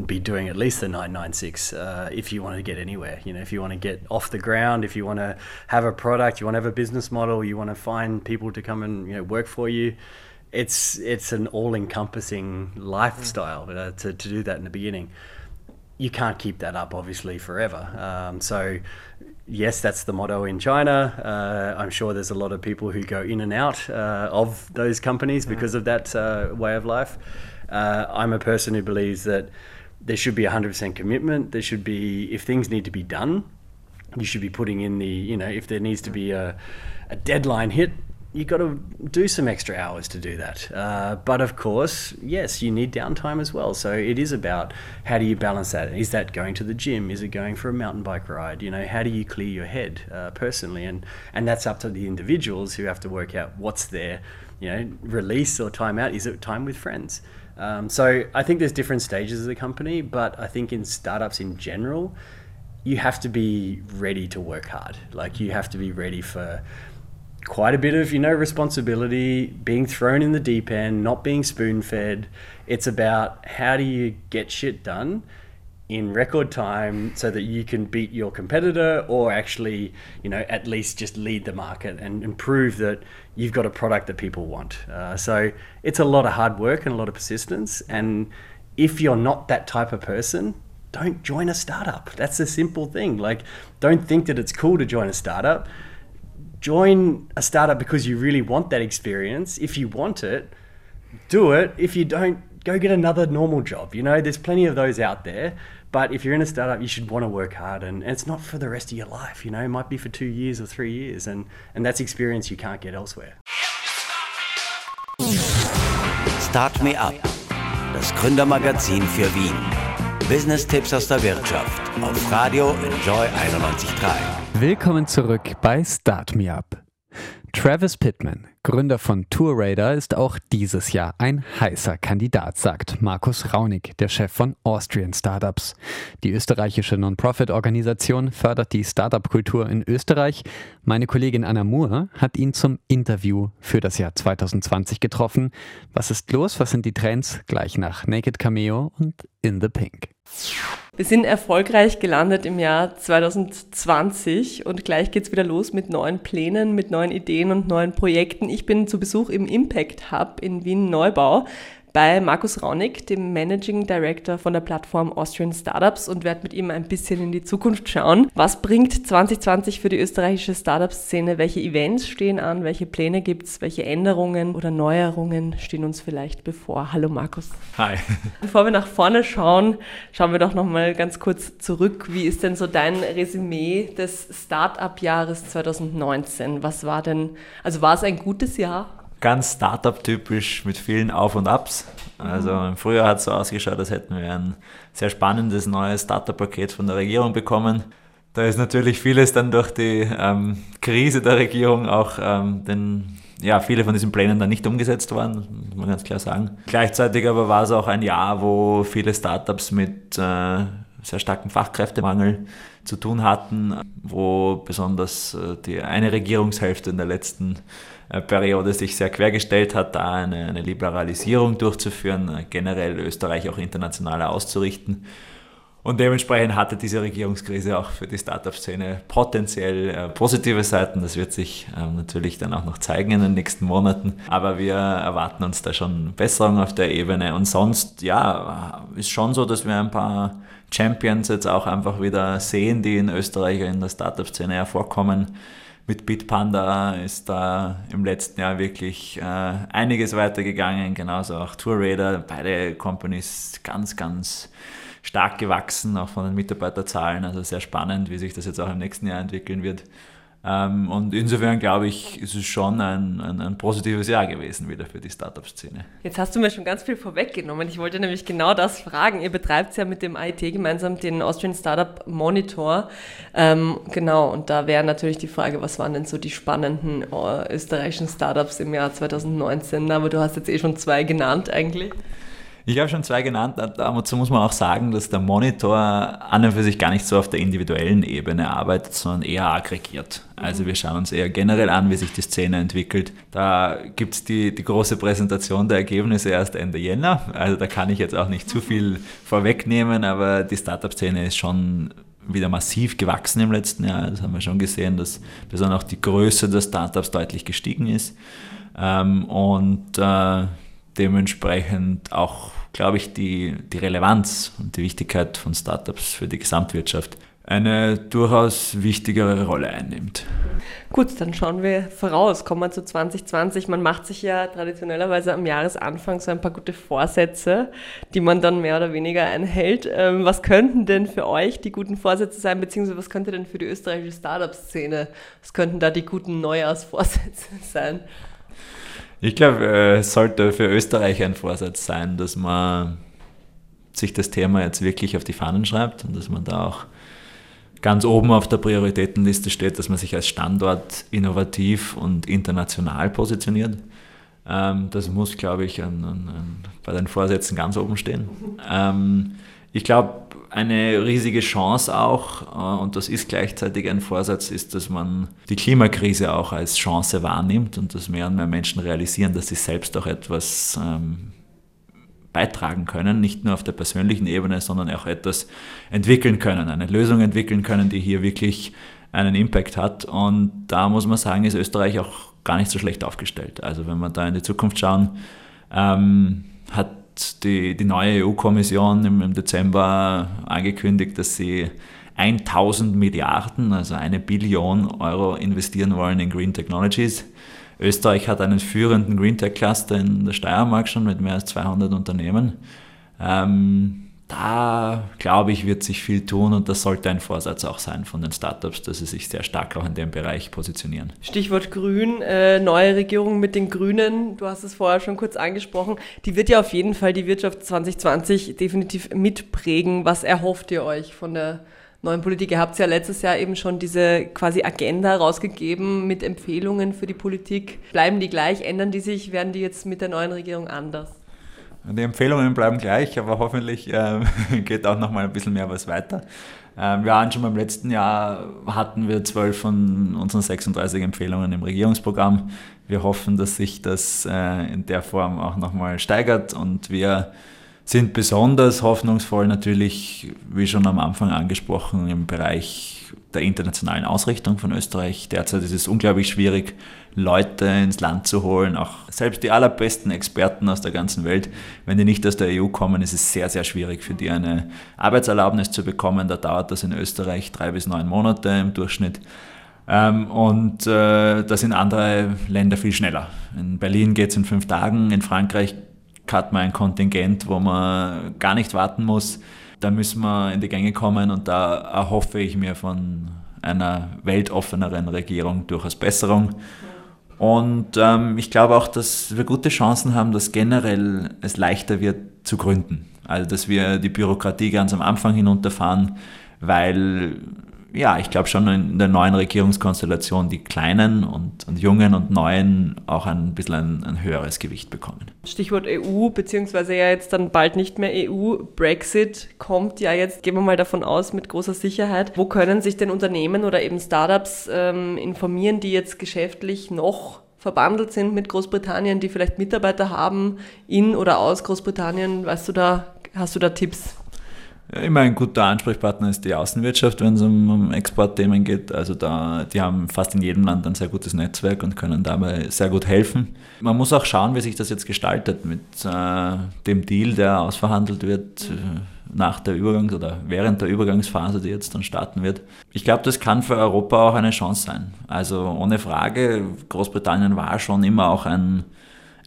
be doing at least the 996 uh, if you want to get anywhere. You know, if you want to get off the ground, if you want to have a product, you want to have a business model, you want to find people to come and you know work for you. It's it's an all-encompassing lifestyle uh, to, to do that in the beginning. You can't keep that up obviously forever. Um, so yes, that's the motto in China. Uh, I'm sure there's a lot of people who go in and out uh, of those companies because of that uh, way of life. Uh, I'm a person who believes that there should be 100% commitment. There should be, if things need to be done, you should be putting in the, you know, if there needs to be a, a deadline hit, you've got to do some extra hours to do that. Uh, but of course, yes, you need downtime as well. So it is about how do you balance that? Is that going to the gym? Is it going for a mountain bike ride? You know, how do you clear your head uh, personally? And and that's up to the individuals who have to work out what's their, you know, release or time out. Is it time with friends? Um, so I think there's different stages of the company, but I think in startups in general, you have to be ready to work hard. Like you have to be ready for quite a bit of you know responsibility, being thrown in the deep end, not being spoon fed. It's about how do you get shit done in record time so that you can beat your competitor or actually you know at least just lead the market and, and prove that you've got a product that people want. Uh, so it's a lot of hard work and a lot of persistence. And if you're not that type of person don't join a startup. That's a simple thing. Like don't think that it's cool to join a startup. Join a startup because you really want that experience. If you want it do it. If you don't go get another normal job. You know there's plenty of those out there but if you're in a startup, you should want to work hard, and, and, it's not for the rest of your life. You know, it might be for two years or three years, and, and that's experience you can't get elsewhere. Start Me Up, das Gründermagazin für Wien. Business-Tipps aus der Wirtschaft auf Radio Enjoy 91.3. Willkommen zurück bei Start Me Up. Travis Pittman, Gründer von Tourradar, ist auch dieses Jahr ein heißer Kandidat, sagt Markus Raunig, der Chef von Austrian Startups. Die österreichische Non-Profit-Organisation fördert die Startup-Kultur in Österreich. Meine Kollegin Anna Moore hat ihn zum Interview für das Jahr 2020 getroffen. Was ist los? Was sind die Trends? Gleich nach Naked Cameo und In the Pink. Wir sind erfolgreich gelandet im Jahr 2020 und gleich geht's wieder los mit neuen Plänen, mit neuen Ideen und neuen Projekten. Ich bin zu Besuch im Impact Hub in Wien Neubau bei Markus Raunig, dem Managing Director von der Plattform Austrian Startups und werde mit ihm ein bisschen in die Zukunft schauen. Was bringt 2020 für die österreichische Startup-Szene? Welche Events stehen an? Welche Pläne gibt es? Welche Änderungen oder Neuerungen stehen uns vielleicht bevor? Hallo Markus. Hi. Bevor wir nach vorne schauen, schauen wir doch noch mal ganz kurz zurück. Wie ist denn so dein Resümee des Startup-Jahres 2019? Was war denn, also war es ein gutes Jahr? Ganz Startup-typisch mit vielen Auf und Abs. Also im Frühjahr hat es so ausgeschaut, als hätten wir ein sehr spannendes neues Startup-Paket von der Regierung bekommen. Da ist natürlich vieles dann durch die ähm, Krise der Regierung auch ähm, den, ja, viele von diesen Plänen dann nicht umgesetzt worden, muss man ganz klar sagen. Gleichzeitig aber war es auch ein Jahr, wo viele Startups mit äh, sehr starkem Fachkräftemangel zu tun hatten, wo besonders äh, die eine Regierungshälfte in der letzten äh, Periode sich sehr quergestellt hat, da eine, eine Liberalisierung durchzuführen, äh, generell Österreich auch internationaler auszurichten. Und dementsprechend hatte diese Regierungskrise auch für die Startup-Szene potenziell positive Seiten. Das wird sich ähm, natürlich dann auch noch zeigen in den nächsten Monaten. Aber wir erwarten uns da schon Besserung auf der Ebene. Und sonst, ja, ist schon so, dass wir ein paar Champions jetzt auch einfach wieder sehen, die in Österreich in der Startup-Szene hervorkommen. Mit Bitpanda ist da im letzten Jahr wirklich äh, einiges weitergegangen, genauso auch Tourradar, beide Companies ganz, ganz stark gewachsen, auch von den Mitarbeiterzahlen. Also sehr spannend, wie sich das jetzt auch im nächsten Jahr entwickeln wird. Ähm, und insofern glaube ich, ist es schon ein, ein, ein positives Jahr gewesen wieder für die Startup-Szene. Jetzt hast du mir schon ganz viel vorweggenommen. Ich wollte nämlich genau das fragen. Ihr betreibt ja mit dem AIT gemeinsam den Austrian Startup Monitor. Ähm, genau, und da wäre natürlich die Frage, was waren denn so die spannenden äh, österreichischen Startups im Jahr 2019? Aber du hast jetzt eh schon zwei genannt eigentlich. Ich habe schon zwei genannt, dazu muss man auch sagen, dass der Monitor an und für sich gar nicht so auf der individuellen Ebene arbeitet, sondern eher aggregiert. Also wir schauen uns eher generell an, wie sich die Szene entwickelt. Da gibt es die, die große Präsentation der Ergebnisse erst Ende Jänner. Also da kann ich jetzt auch nicht zu viel vorwegnehmen, aber die Startup-Szene ist schon wieder massiv gewachsen im letzten Jahr. Das haben wir schon gesehen, dass besonders auch die Größe der Startups deutlich gestiegen ist. Ähm, und äh, dementsprechend auch, glaube ich, die, die Relevanz und die Wichtigkeit von Startups für die Gesamtwirtschaft eine durchaus wichtigere Rolle einnimmt. Gut, dann schauen wir voraus. Kommen wir zu 2020. Man macht sich ja traditionellerweise am Jahresanfang so ein paar gute Vorsätze, die man dann mehr oder weniger einhält. Ähm, was könnten denn für euch die guten Vorsätze sein, beziehungsweise was könnte denn für die österreichische Startup-Szene, was könnten da die guten Neujahrsvorsätze sein? Ich glaube, äh, es sollte für Österreich ein Vorsatz sein, dass man sich das Thema jetzt wirklich auf die Fahnen schreibt und dass man da auch ganz oben auf der Prioritätenliste steht, dass man sich als Standort innovativ und international positioniert. Ähm, das muss, glaube ich, an, an, bei den Vorsätzen ganz oben stehen. Ich glaube, eine riesige Chance auch, äh, und das ist gleichzeitig ein Vorsatz, ist, dass man die Klimakrise auch als Chance wahrnimmt und dass mehr und mehr Menschen realisieren, dass sie selbst auch etwas ähm, beitragen können, nicht nur auf der persönlichen Ebene, sondern auch etwas entwickeln können, eine Lösung entwickeln können, die hier wirklich einen Impact hat. Und da muss man sagen, ist Österreich auch gar nicht so schlecht aufgestellt. Also wenn wir da in die Zukunft schauen, ähm, hat die, die neue EU-Kommission im, im Dezember angekündigt, dass sie 1000 Milliarden, also eine Billion Euro investieren wollen in Green Technologies. Österreich hat einen führenden Green Tech Cluster in der Steiermark schon mit mehr als 200 Unternehmen. Ähm, da glaube ich, wird sich viel tun und das sollte ein Vorsatz auch sein von den Startups, dass sie sich sehr stark auch in dem Bereich positionieren. Stichwort Grün, äh, neue Regierung mit den Grünen, du hast es vorher schon kurz angesprochen, die wird ja auf jeden Fall die Wirtschaft 2020 definitiv mitprägen. Was erhofft ihr euch von der neuen Politik? Ihr habt ja letztes Jahr eben schon diese quasi Agenda rausgegeben mit Empfehlungen für die Politik. Bleiben die gleich, ändern die sich, werden die jetzt mit der neuen Regierung anders? Die Empfehlungen bleiben gleich, aber hoffentlich äh, geht auch noch mal ein bisschen mehr was weiter. Ähm, wir haben schon beim letzten Jahr hatten wir zwölf von unseren 36 Empfehlungen im Regierungsprogramm. Wir hoffen, dass sich das äh, in der Form auch noch mal steigert und wir sind besonders hoffnungsvoll natürlich, wie schon am Anfang angesprochen, im Bereich der internationalen Ausrichtung von Österreich. Derzeit ist es unglaublich schwierig, Leute ins Land zu holen, auch selbst die allerbesten Experten aus der ganzen Welt. Wenn die nicht aus der EU kommen, ist es sehr, sehr schwierig für die eine Arbeitserlaubnis zu bekommen. Da dauert das in Österreich drei bis neun Monate im Durchschnitt. Ähm, und äh, das in andere Länder viel schneller. In Berlin geht es in fünf Tagen, in Frankreich hat man ein Kontingent, wo man gar nicht warten muss da müssen wir in die Gänge kommen und da erhoffe ich mir von einer weltoffeneren Regierung durchaus Besserung. Und ähm, ich glaube auch, dass wir gute Chancen haben, dass generell es leichter wird zu gründen. Also dass wir die Bürokratie ganz am Anfang hinunterfahren, weil ja, ich glaube schon in der neuen Regierungskonstellation die Kleinen und, und Jungen und Neuen auch ein bisschen ein, ein, höheres Gewicht bekommen. Stichwort EU, beziehungsweise ja jetzt dann bald nicht mehr EU. Brexit kommt ja jetzt, gehen wir mal davon aus, mit großer Sicherheit. Wo können sich denn Unternehmen oder eben Startups ähm, informieren, die jetzt geschäftlich noch verbandelt sind mit Großbritannien, die vielleicht Mitarbeiter haben in oder aus Großbritannien? Weißt du da, hast du da Tipps? Immer ein guter Ansprechpartner ist die Außenwirtschaft, wenn es um, um Exportthemen geht. Also da, die haben fast in jedem Land ein sehr gutes Netzwerk und können dabei sehr gut helfen. Man muss auch schauen, wie sich das jetzt gestaltet mit äh, dem Deal, der ausverhandelt wird äh, nach der Übergangs- oder während der Übergangsphase, die jetzt dann starten wird. Ich glaube, das kann für Europa auch eine Chance sein. Also ohne Frage, Großbritannien war schon immer auch ein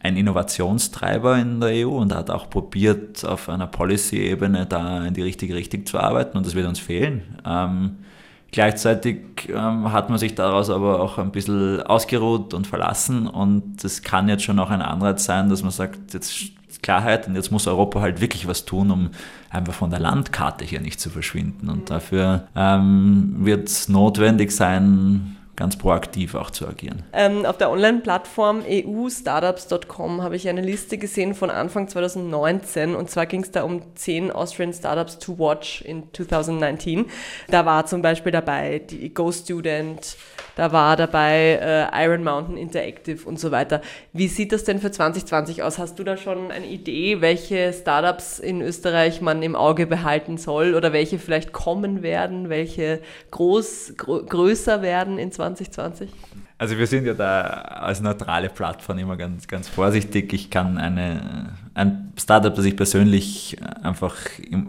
ein Innovationstreiber in der EU und hat auch probiert, auf einer Policy-Ebene da in die richtige Richtung zu arbeiten und das wird uns fehlen. Ähm, gleichzeitig ähm, hat man sich daraus aber auch ein bisschen ausgeruht und verlassen und das kann jetzt schon auch ein Anreiz sein, dass man sagt, jetzt Klarheit und jetzt muss Europa halt wirklich was tun, um einfach von der Landkarte hier nicht zu verschwinden und dafür ähm, wird es notwendig sein, ganz proaktiv auch zu agieren. Ähm, auf der Online-Plattform eustartups.com habe ich eine Liste gesehen von Anfang 2019 und zwar ging es da um 10 Austrian Startups to watch in 2019. Da war zum Beispiel dabei die Go Student, da war dabei äh, Iron Mountain Interactive und so weiter. Wie sieht das denn für 2020 aus? Hast du da schon eine Idee, welche Startups in Österreich man im Auge behalten soll oder welche vielleicht kommen werden, welche groß, größer werden in 2020? Also wir sind ja da als neutrale Plattform immer ganz, ganz vorsichtig. Ich kann eine, ein Startup, das ich persönlich einfach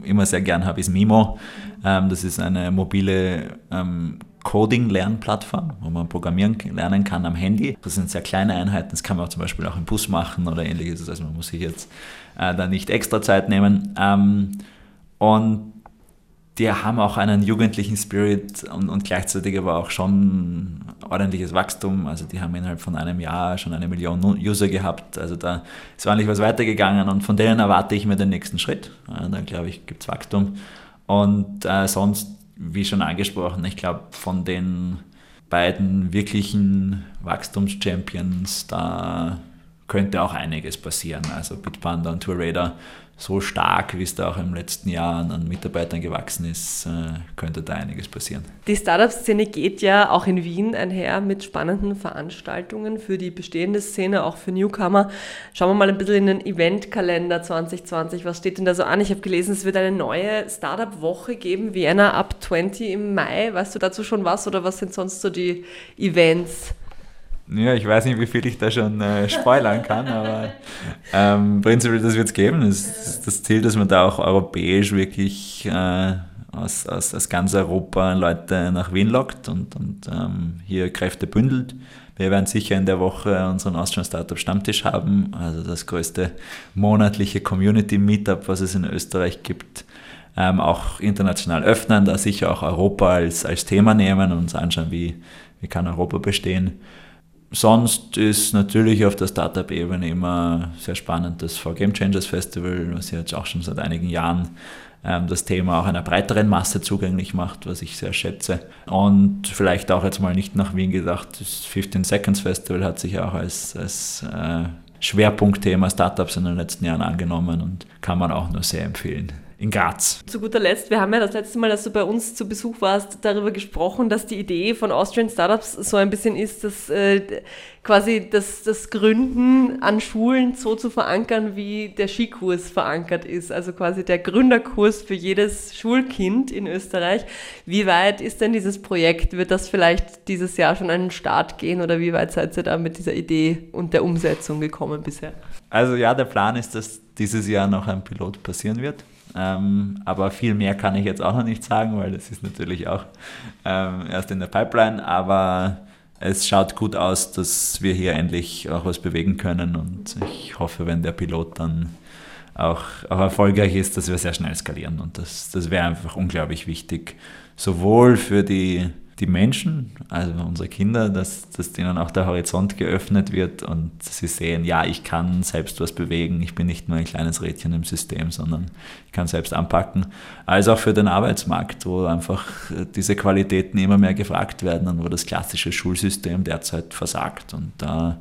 immer sehr gern habe, ist Mimo. Ähm, das ist eine mobile ähm, Coding-Lernplattform, wo man programmieren lernen kann am Handy. Das sind sehr kleine Einheiten, das kann man auch zum Beispiel auch im Bus machen oder ähnliches. Also man muss sich jetzt äh, da nicht extra Zeit nehmen. Ähm, und die haben auch einen jugendlichen Spirit und, und, gleichzeitig aber auch schon ordentliches Wachstum. Also die haben innerhalb von einem Jahr schon eine Million User gehabt. Also da ist ordentlich was weitergegangen und von denen erwarte ich mir den nächsten Schritt. Dann glaube ich, gibt es Wachstum. Und äh, sonst wie schon angesprochen, ich glaube, von den beiden wirklichen Wachstumschampions, da könnte auch einiges passieren. Also Bitpanda und Tourradar so stark, wie es da auch im letzten Jahr an Mitarbeitern gewachsen ist, äh, könnte da einiges passieren. Die Startup-Szene geht ja auch in Wien einher mit spannenden Veranstaltungen für die bestehende Szene, auch für Newcomer. Schauen wir mal ein bisschen in den Eventkalender 2020. Was steht denn da so an? Ich habe gelesen, es wird eine neue Startup-Woche geben, Vienna Up 20 im Mai. Weißt du dazu schon was oder was sind sonst so die Events? Ja, ich weiß nicht, wie viel ich da schon äh, spoilern kann, aber ähm, prinzipiell, das wird es geben. Das ist das Ziel, dass man da auch europäisch wirklich äh, aus, aus, aus ganz Europa Leute nach Wien lockt und, und ähm, hier Kräfte bündelt. Wir werden sicher in der Woche unseren Austrian Startup Stammtisch haben, also das größte monatliche Community Meetup, was es in Österreich gibt. Ähm, auch international öffnen, da sicher auch Europa als, als Thema nehmen und uns anschauen, wie, wie kann Europa bestehen. Sonst ist natürlich auf der Startup-Ebene immer sehr spannend das For Game Changers Festival, was jetzt auch schon seit einigen Jahren ähm, das Thema auch einer breiteren Masse zugänglich macht, was ich sehr schätze. Und vielleicht auch jetzt mal nicht nach Wien gedacht, das 15 Seconds Festival hat sich auch als, als äh, Schwerpunktthema Startups in den letzten Jahren angenommen und kann man auch nur sehr empfehlen in Graz. Zu guter Letzt, wir haben ja das letzte Mal, dass du bei uns zu Besuch warst, darüber gesprochen, dass die Idee von Austrian Startups so ein bisschen ist, dass äh, quasi das, das Gründen an Schulen so zu verankern, wie der Skikurs verankert ist. Also quasi der Gründerkurs für jedes Schulkind in Österreich. Wie weit ist denn dieses Projekt? Wird das vielleicht dieses Jahr schon an den Start gehen oder wie weit seid ihr da mit dieser Idee und der Umsetzung gekommen bisher? Also ja, der Plan ist, dass dieses Jahr noch ein Pilot passieren wird. Ähm, aber viel mehr kann ich jetzt auch noch nicht sagen, weil das ist natürlich auch ähm, erst in der Pipeline. Aber es schaut gut aus, dass wir hier endlich auch was bewegen können. Und ich hoffe, wenn der Pilot dann auch, auch erfolgreich ist, dass wir sehr schnell skalieren. Und das, das wäre einfach unglaublich wichtig, sowohl für die die Menschen, also unsere Kinder, dass, dass denen auch der Horizont geöffnet wird und sie sehen, ja, ich kann selbst was bewegen, ich bin nicht nur ein kleines Rädchen im System, sondern ich kann selbst anpacken. Als auch für den Arbeitsmarkt, wo einfach diese Qualitäten immer mehr gefragt werden und wo das klassische Schulsystem derzeit versagt. Und da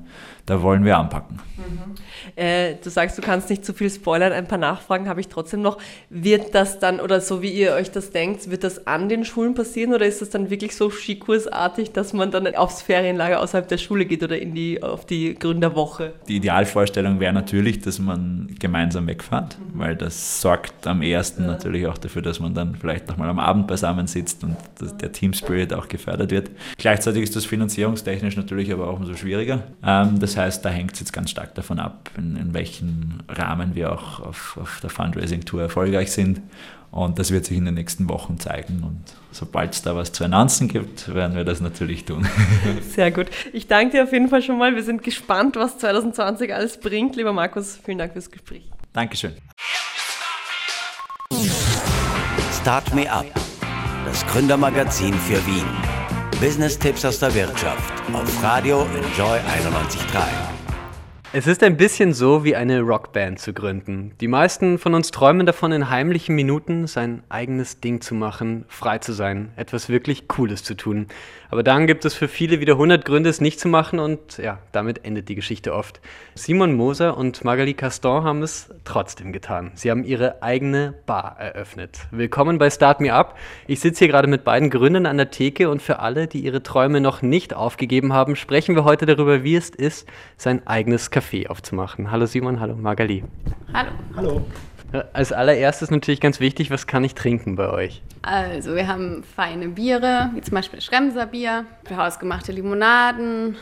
da wollen wir anpacken. Mhm. Äh, du sagst, du kannst nicht zu viel spoilern. Ein paar Nachfragen habe ich trotzdem noch. Wird das dann, oder so wie ihr euch das denkt, wird das an den Schulen passieren oder ist das dann wirklich so, Skikursartig, dass man dann aufs Ferienlager außerhalb der Schule geht oder in die, auf die Gründerwoche? Die Idealvorstellung wäre natürlich, dass man gemeinsam wegfährt, mhm. weil das sorgt am ersten ja. natürlich auch dafür, dass man dann vielleicht nochmal am Abend beisammen sitzt und der Team Spirit auch gefördert wird. Gleichzeitig ist das finanzierungstechnisch natürlich aber auch umso schwieriger. Ähm, das heißt, da hängt es jetzt ganz stark davon ab, in, in welchem Rahmen wir auch auf, auf der Fundraising-Tour erfolgreich sind. Und das wird sich in den nächsten Wochen zeigen. Und sobald es da was zu announcen gibt, werden wir das natürlich tun. Sehr gut. Ich danke dir auf jeden Fall schon mal. Wir sind gespannt, was 2020 alles bringt. Lieber Markus, vielen Dank fürs Gespräch. Dankeschön. Start Me Up, das Gründermagazin für Wien. Business-Tipps aus der Wirtschaft auf Radio Enjoy 91.3. Es ist ein bisschen so wie eine Rockband zu gründen. Die meisten von uns träumen davon, in heimlichen Minuten sein eigenes Ding zu machen, frei zu sein, etwas wirklich Cooles zu tun. Aber dann gibt es für viele wieder 100 Gründe, es nicht zu machen und ja, damit endet die Geschichte oft. Simon Moser und Magali Caston haben es trotzdem getan. Sie haben ihre eigene Bar eröffnet. Willkommen bei Start Me Up. Ich sitze hier gerade mit beiden Gründern an der Theke und für alle, die ihre Träume noch nicht aufgegeben haben, sprechen wir heute darüber, wie es ist, sein eigenes Café aufzumachen. Hallo Simon, hallo Magali. Hallo. Hallo. Als allererstes natürlich ganz wichtig, was kann ich trinken bei euch? Also wir haben feine Biere, wie zum Beispiel Schremser Bier, hausgemachte Limonaden,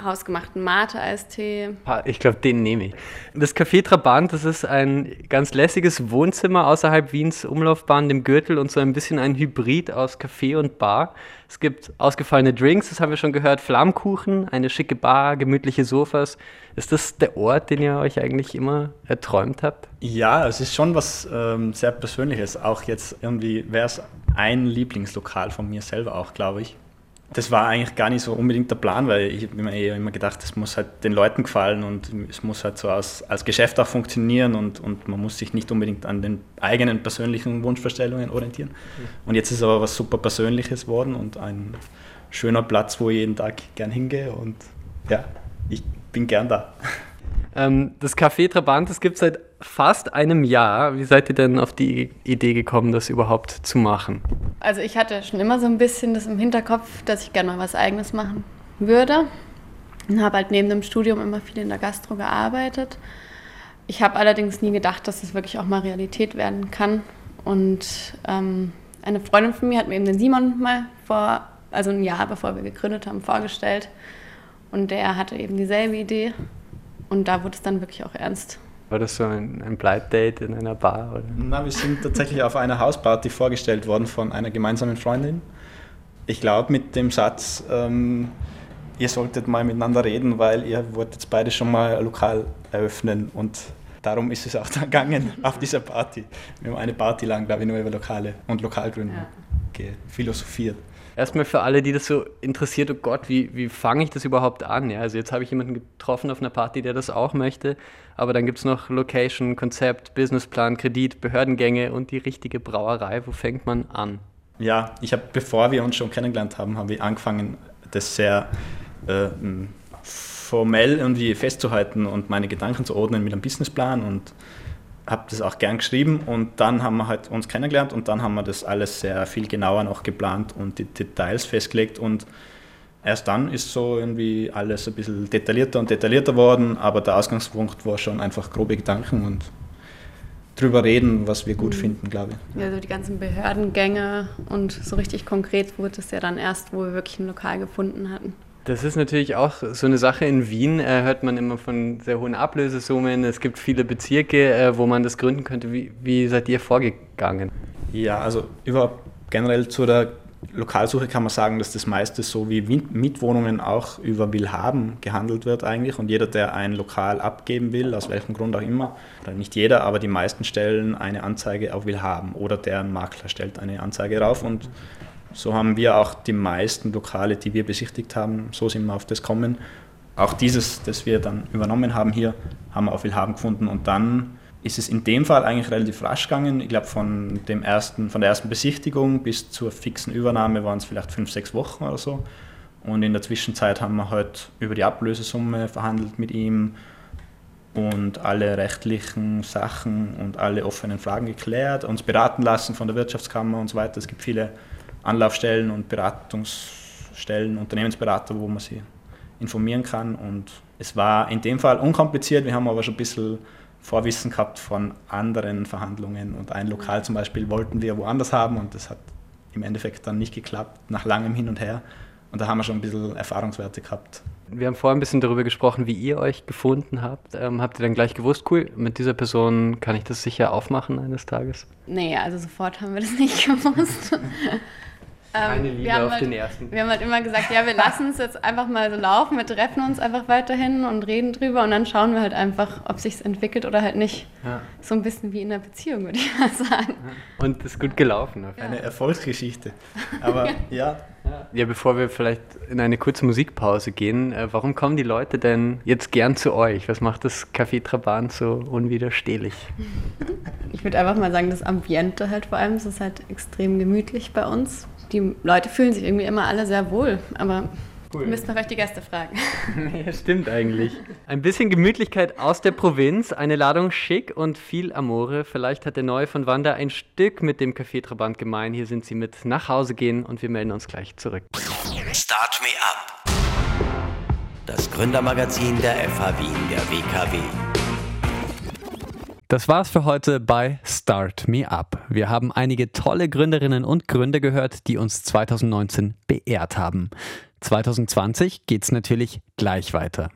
hausgemachten Mate-Eistee. Ich glaube, den nehme ich. Das Café Trabant, das ist ein ganz lässiges Wohnzimmer außerhalb Wiens Umlaufbahn, dem Gürtel und so ein bisschen ein Hybrid aus Café und Bar. Es gibt ausgefallene Drinks, das haben wir schon gehört, Flammkuchen, eine schicke Bar, gemütliche Sofas. Ist das der Ort, den ihr euch eigentlich immer erträumt habt? Ja, es ist schon was ähm, sehr Persönliches. Auch jetzt irgendwie wäre es ein Lieblingslokal von mir selber auch, glaube ich das war eigentlich gar nicht so unbedingt der Plan, weil ich habe mir eher immer gedacht, das muss halt den Leuten gefallen und es muss halt so als, als Geschäft auch funktionieren und, und man muss sich nicht unbedingt an den eigenen persönlichen Wunschvorstellungen orientieren. Mhm. Und jetzt ist aber was super Persönliches worden und ein schöner Platz, wo ich jeden Tag gern hingehe und ja, ich bin gern da. Ähm, das Café Trabant, das gibt es seit fast einem Jahr. Wie seid ihr denn auf die Idee gekommen, das überhaupt zu machen? Also ich hatte schon immer so ein bisschen das im Hinterkopf, dass ich gerne mal was Eigenes machen würde. Und habe halt neben dem Studium immer viel in der Gastro gearbeitet. Ich habe allerdings nie gedacht, dass das wirklich auch mal Realität werden kann. Und ähm, eine Freundin von mir hat mir eben den Simon mal vor, also ein Jahr bevor wir gegründet haben, vorgestellt. Und der hatte eben dieselbe Idee. Und da wurde es dann wirklich auch ernst. War das so ein, ein Blind-Date in einer Bar? Oder? Na, wir sind tatsächlich auf einer Hausparty vorgestellt worden von einer gemeinsamen Freundin. Ich glaube mit dem Satz, ähm, ihr solltet mal miteinander reden, weil ihr wollt jetzt beide schon mal ein Lokal eröffnen und darum ist es auch dann gegangen auf dieser Party. Wir haben eine Party lang, glaube ich, nur über Lokale und Lokalgründung ja. philosophiert. Erstmal für alle, die das so interessiert, oh Gott, wie, wie fange ich das überhaupt an? Ja, also jetzt habe ich jemanden getroffen auf einer Party, der das auch möchte, aber dann gibt es noch Location, Konzept, Businessplan, Kredit, Behördengänge und die richtige Brauerei. Wo fängt man an? Ja, ich habe, bevor wir uns schon kennengelernt haben, haben wir angefangen, das sehr äh, formell irgendwie festzuhalten und meine Gedanken zu ordnen mit einem Businessplan und habe das auch gern geschrieben und dann haben wir halt uns kennengelernt und dann haben wir das alles sehr viel genauer noch geplant und die Details festgelegt und erst dann ist so irgendwie alles ein bisschen detaillierter und detaillierter worden, aber der Ausgangspunkt war schon einfach grobe Gedanken und drüber reden, was wir gut mhm. finden, glaube ich. Ja, so die ganzen Behördengänge und so richtig konkret wurde es ja dann erst, wo wir wirklich ein Lokal gefunden hatten. Das ist natürlich auch so eine Sache. In Wien äh, hört man immer von sehr hohen Ablösesummen. Es gibt viele Bezirke, äh, wo man das gründen könnte. Wie, wie seid ihr vorgegangen? Ja, also überhaupt generell zu der Lokalsuche kann man sagen, dass das meiste so wie Mietwohnungen auch über Willhaben gehandelt wird eigentlich. Und jeder, der ein Lokal abgeben will, aus welchem Grund auch immer, oder nicht jeder, aber die meisten stellen eine Anzeige auf Willhaben oder deren Makler stellt eine Anzeige rauf und so haben wir auch die meisten Lokale, die wir besichtigt haben, so sind wir auf das kommen. Auch dieses, das wir dann übernommen haben hier, haben wir auf Willhaben gefunden und dann ist es in dem Fall eigentlich relativ rasch gegangen. Ich glaube, von, dem ersten, von der ersten Besichtigung bis zur fixen Übernahme waren es vielleicht fünf, sechs Wochen oder so. Und in der Zwischenzeit haben wir halt über die Ablösesumme verhandelt mit ihm und alle rechtlichen Sachen und alle offenen Fragen geklärt, uns beraten lassen von der Wirtschaftskammer und so weiter. Es gibt viele Anlaufstellen und Beratungsstellen, Unternehmensberater, wo man sich informieren kann. Und es war in dem Fall unkompliziert. Wir haben aber schon ein bisschen Vorwissen gehabt von anderen Verhandlungen. Und ein Lokal zum Beispiel wollten wir woanders haben und das hat im Endeffekt dann nicht geklappt, nach langem Hin und Her. Und da haben wir schon ein bisschen Erfahrungswerte gehabt. Wir haben vorhin ein bisschen darüber gesprochen, wie ihr euch gefunden habt. Ähm, habt ihr dann gleich gewusst, cool, mit dieser Person kann ich das sicher aufmachen eines Tages? Nee, also sofort haben wir das nicht gewusst. Keine ähm, Liebe auf halt, den ersten. Wir haben halt immer gesagt, ja, wir lassen es jetzt einfach mal so laufen, wir treffen uns einfach weiterhin und reden drüber und dann schauen wir halt einfach, ob sich entwickelt oder halt nicht. Ja. So ein bisschen wie in einer Beziehung, würde ich mal sagen. Und es ist gut gelaufen. Ja. Eine Erfolgsgeschichte. Aber ja. Ja, bevor wir vielleicht in eine kurze Musikpause gehen, äh, warum kommen die Leute denn jetzt gern zu euch? Was macht das Café Trabant so unwiderstehlich? Ich würde einfach mal sagen, das Ambiente halt vor allem, es ist halt extrem gemütlich bei uns die Leute fühlen sich irgendwie immer alle sehr wohl, aber Cool. Müssten wir vielleicht die Gäste fragen. ja, stimmt eigentlich. Ein bisschen Gemütlichkeit aus der Provinz, eine Ladung schick und viel Amore. Vielleicht hat der Neue von Wanda ein Stück mit dem Café Trabant gemein. Hier sind sie mit nach Hause gehen und wir melden uns gleich zurück. Start Me Up. Das Gründermagazin der FH Wien, der WKW. Das war's für heute bei Start Me Up. Wir haben einige tolle Gründerinnen und Gründer gehört, die uns 2019 beehrt haben. 2020 geht's natürlich gleich weiter.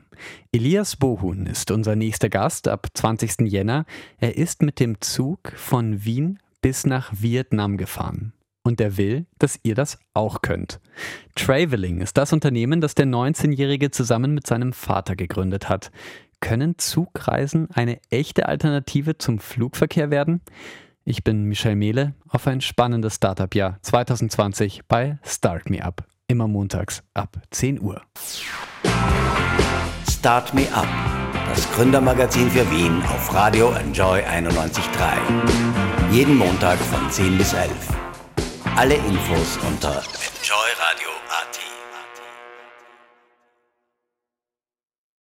Elias Bohun ist unser nächster Gast ab 20. Jänner. Er ist mit dem Zug von Wien bis nach Vietnam gefahren. Und er will, dass ihr das auch könnt. Traveling ist das Unternehmen, das der 19-Jährige zusammen mit seinem Vater gegründet hat. Können Zugreisen eine echte Alternative zum Flugverkehr werden? Ich bin Michel Mehle auf ein spannendes Startup-Jahr 2020 bei Start Me Up. Immer montags ab 10 Uhr. Start Me Up, das Gründermagazin für Wien auf Radio Enjoy 91.3. Jeden Montag von 10 bis 11. Alle Infos unter enjoyradio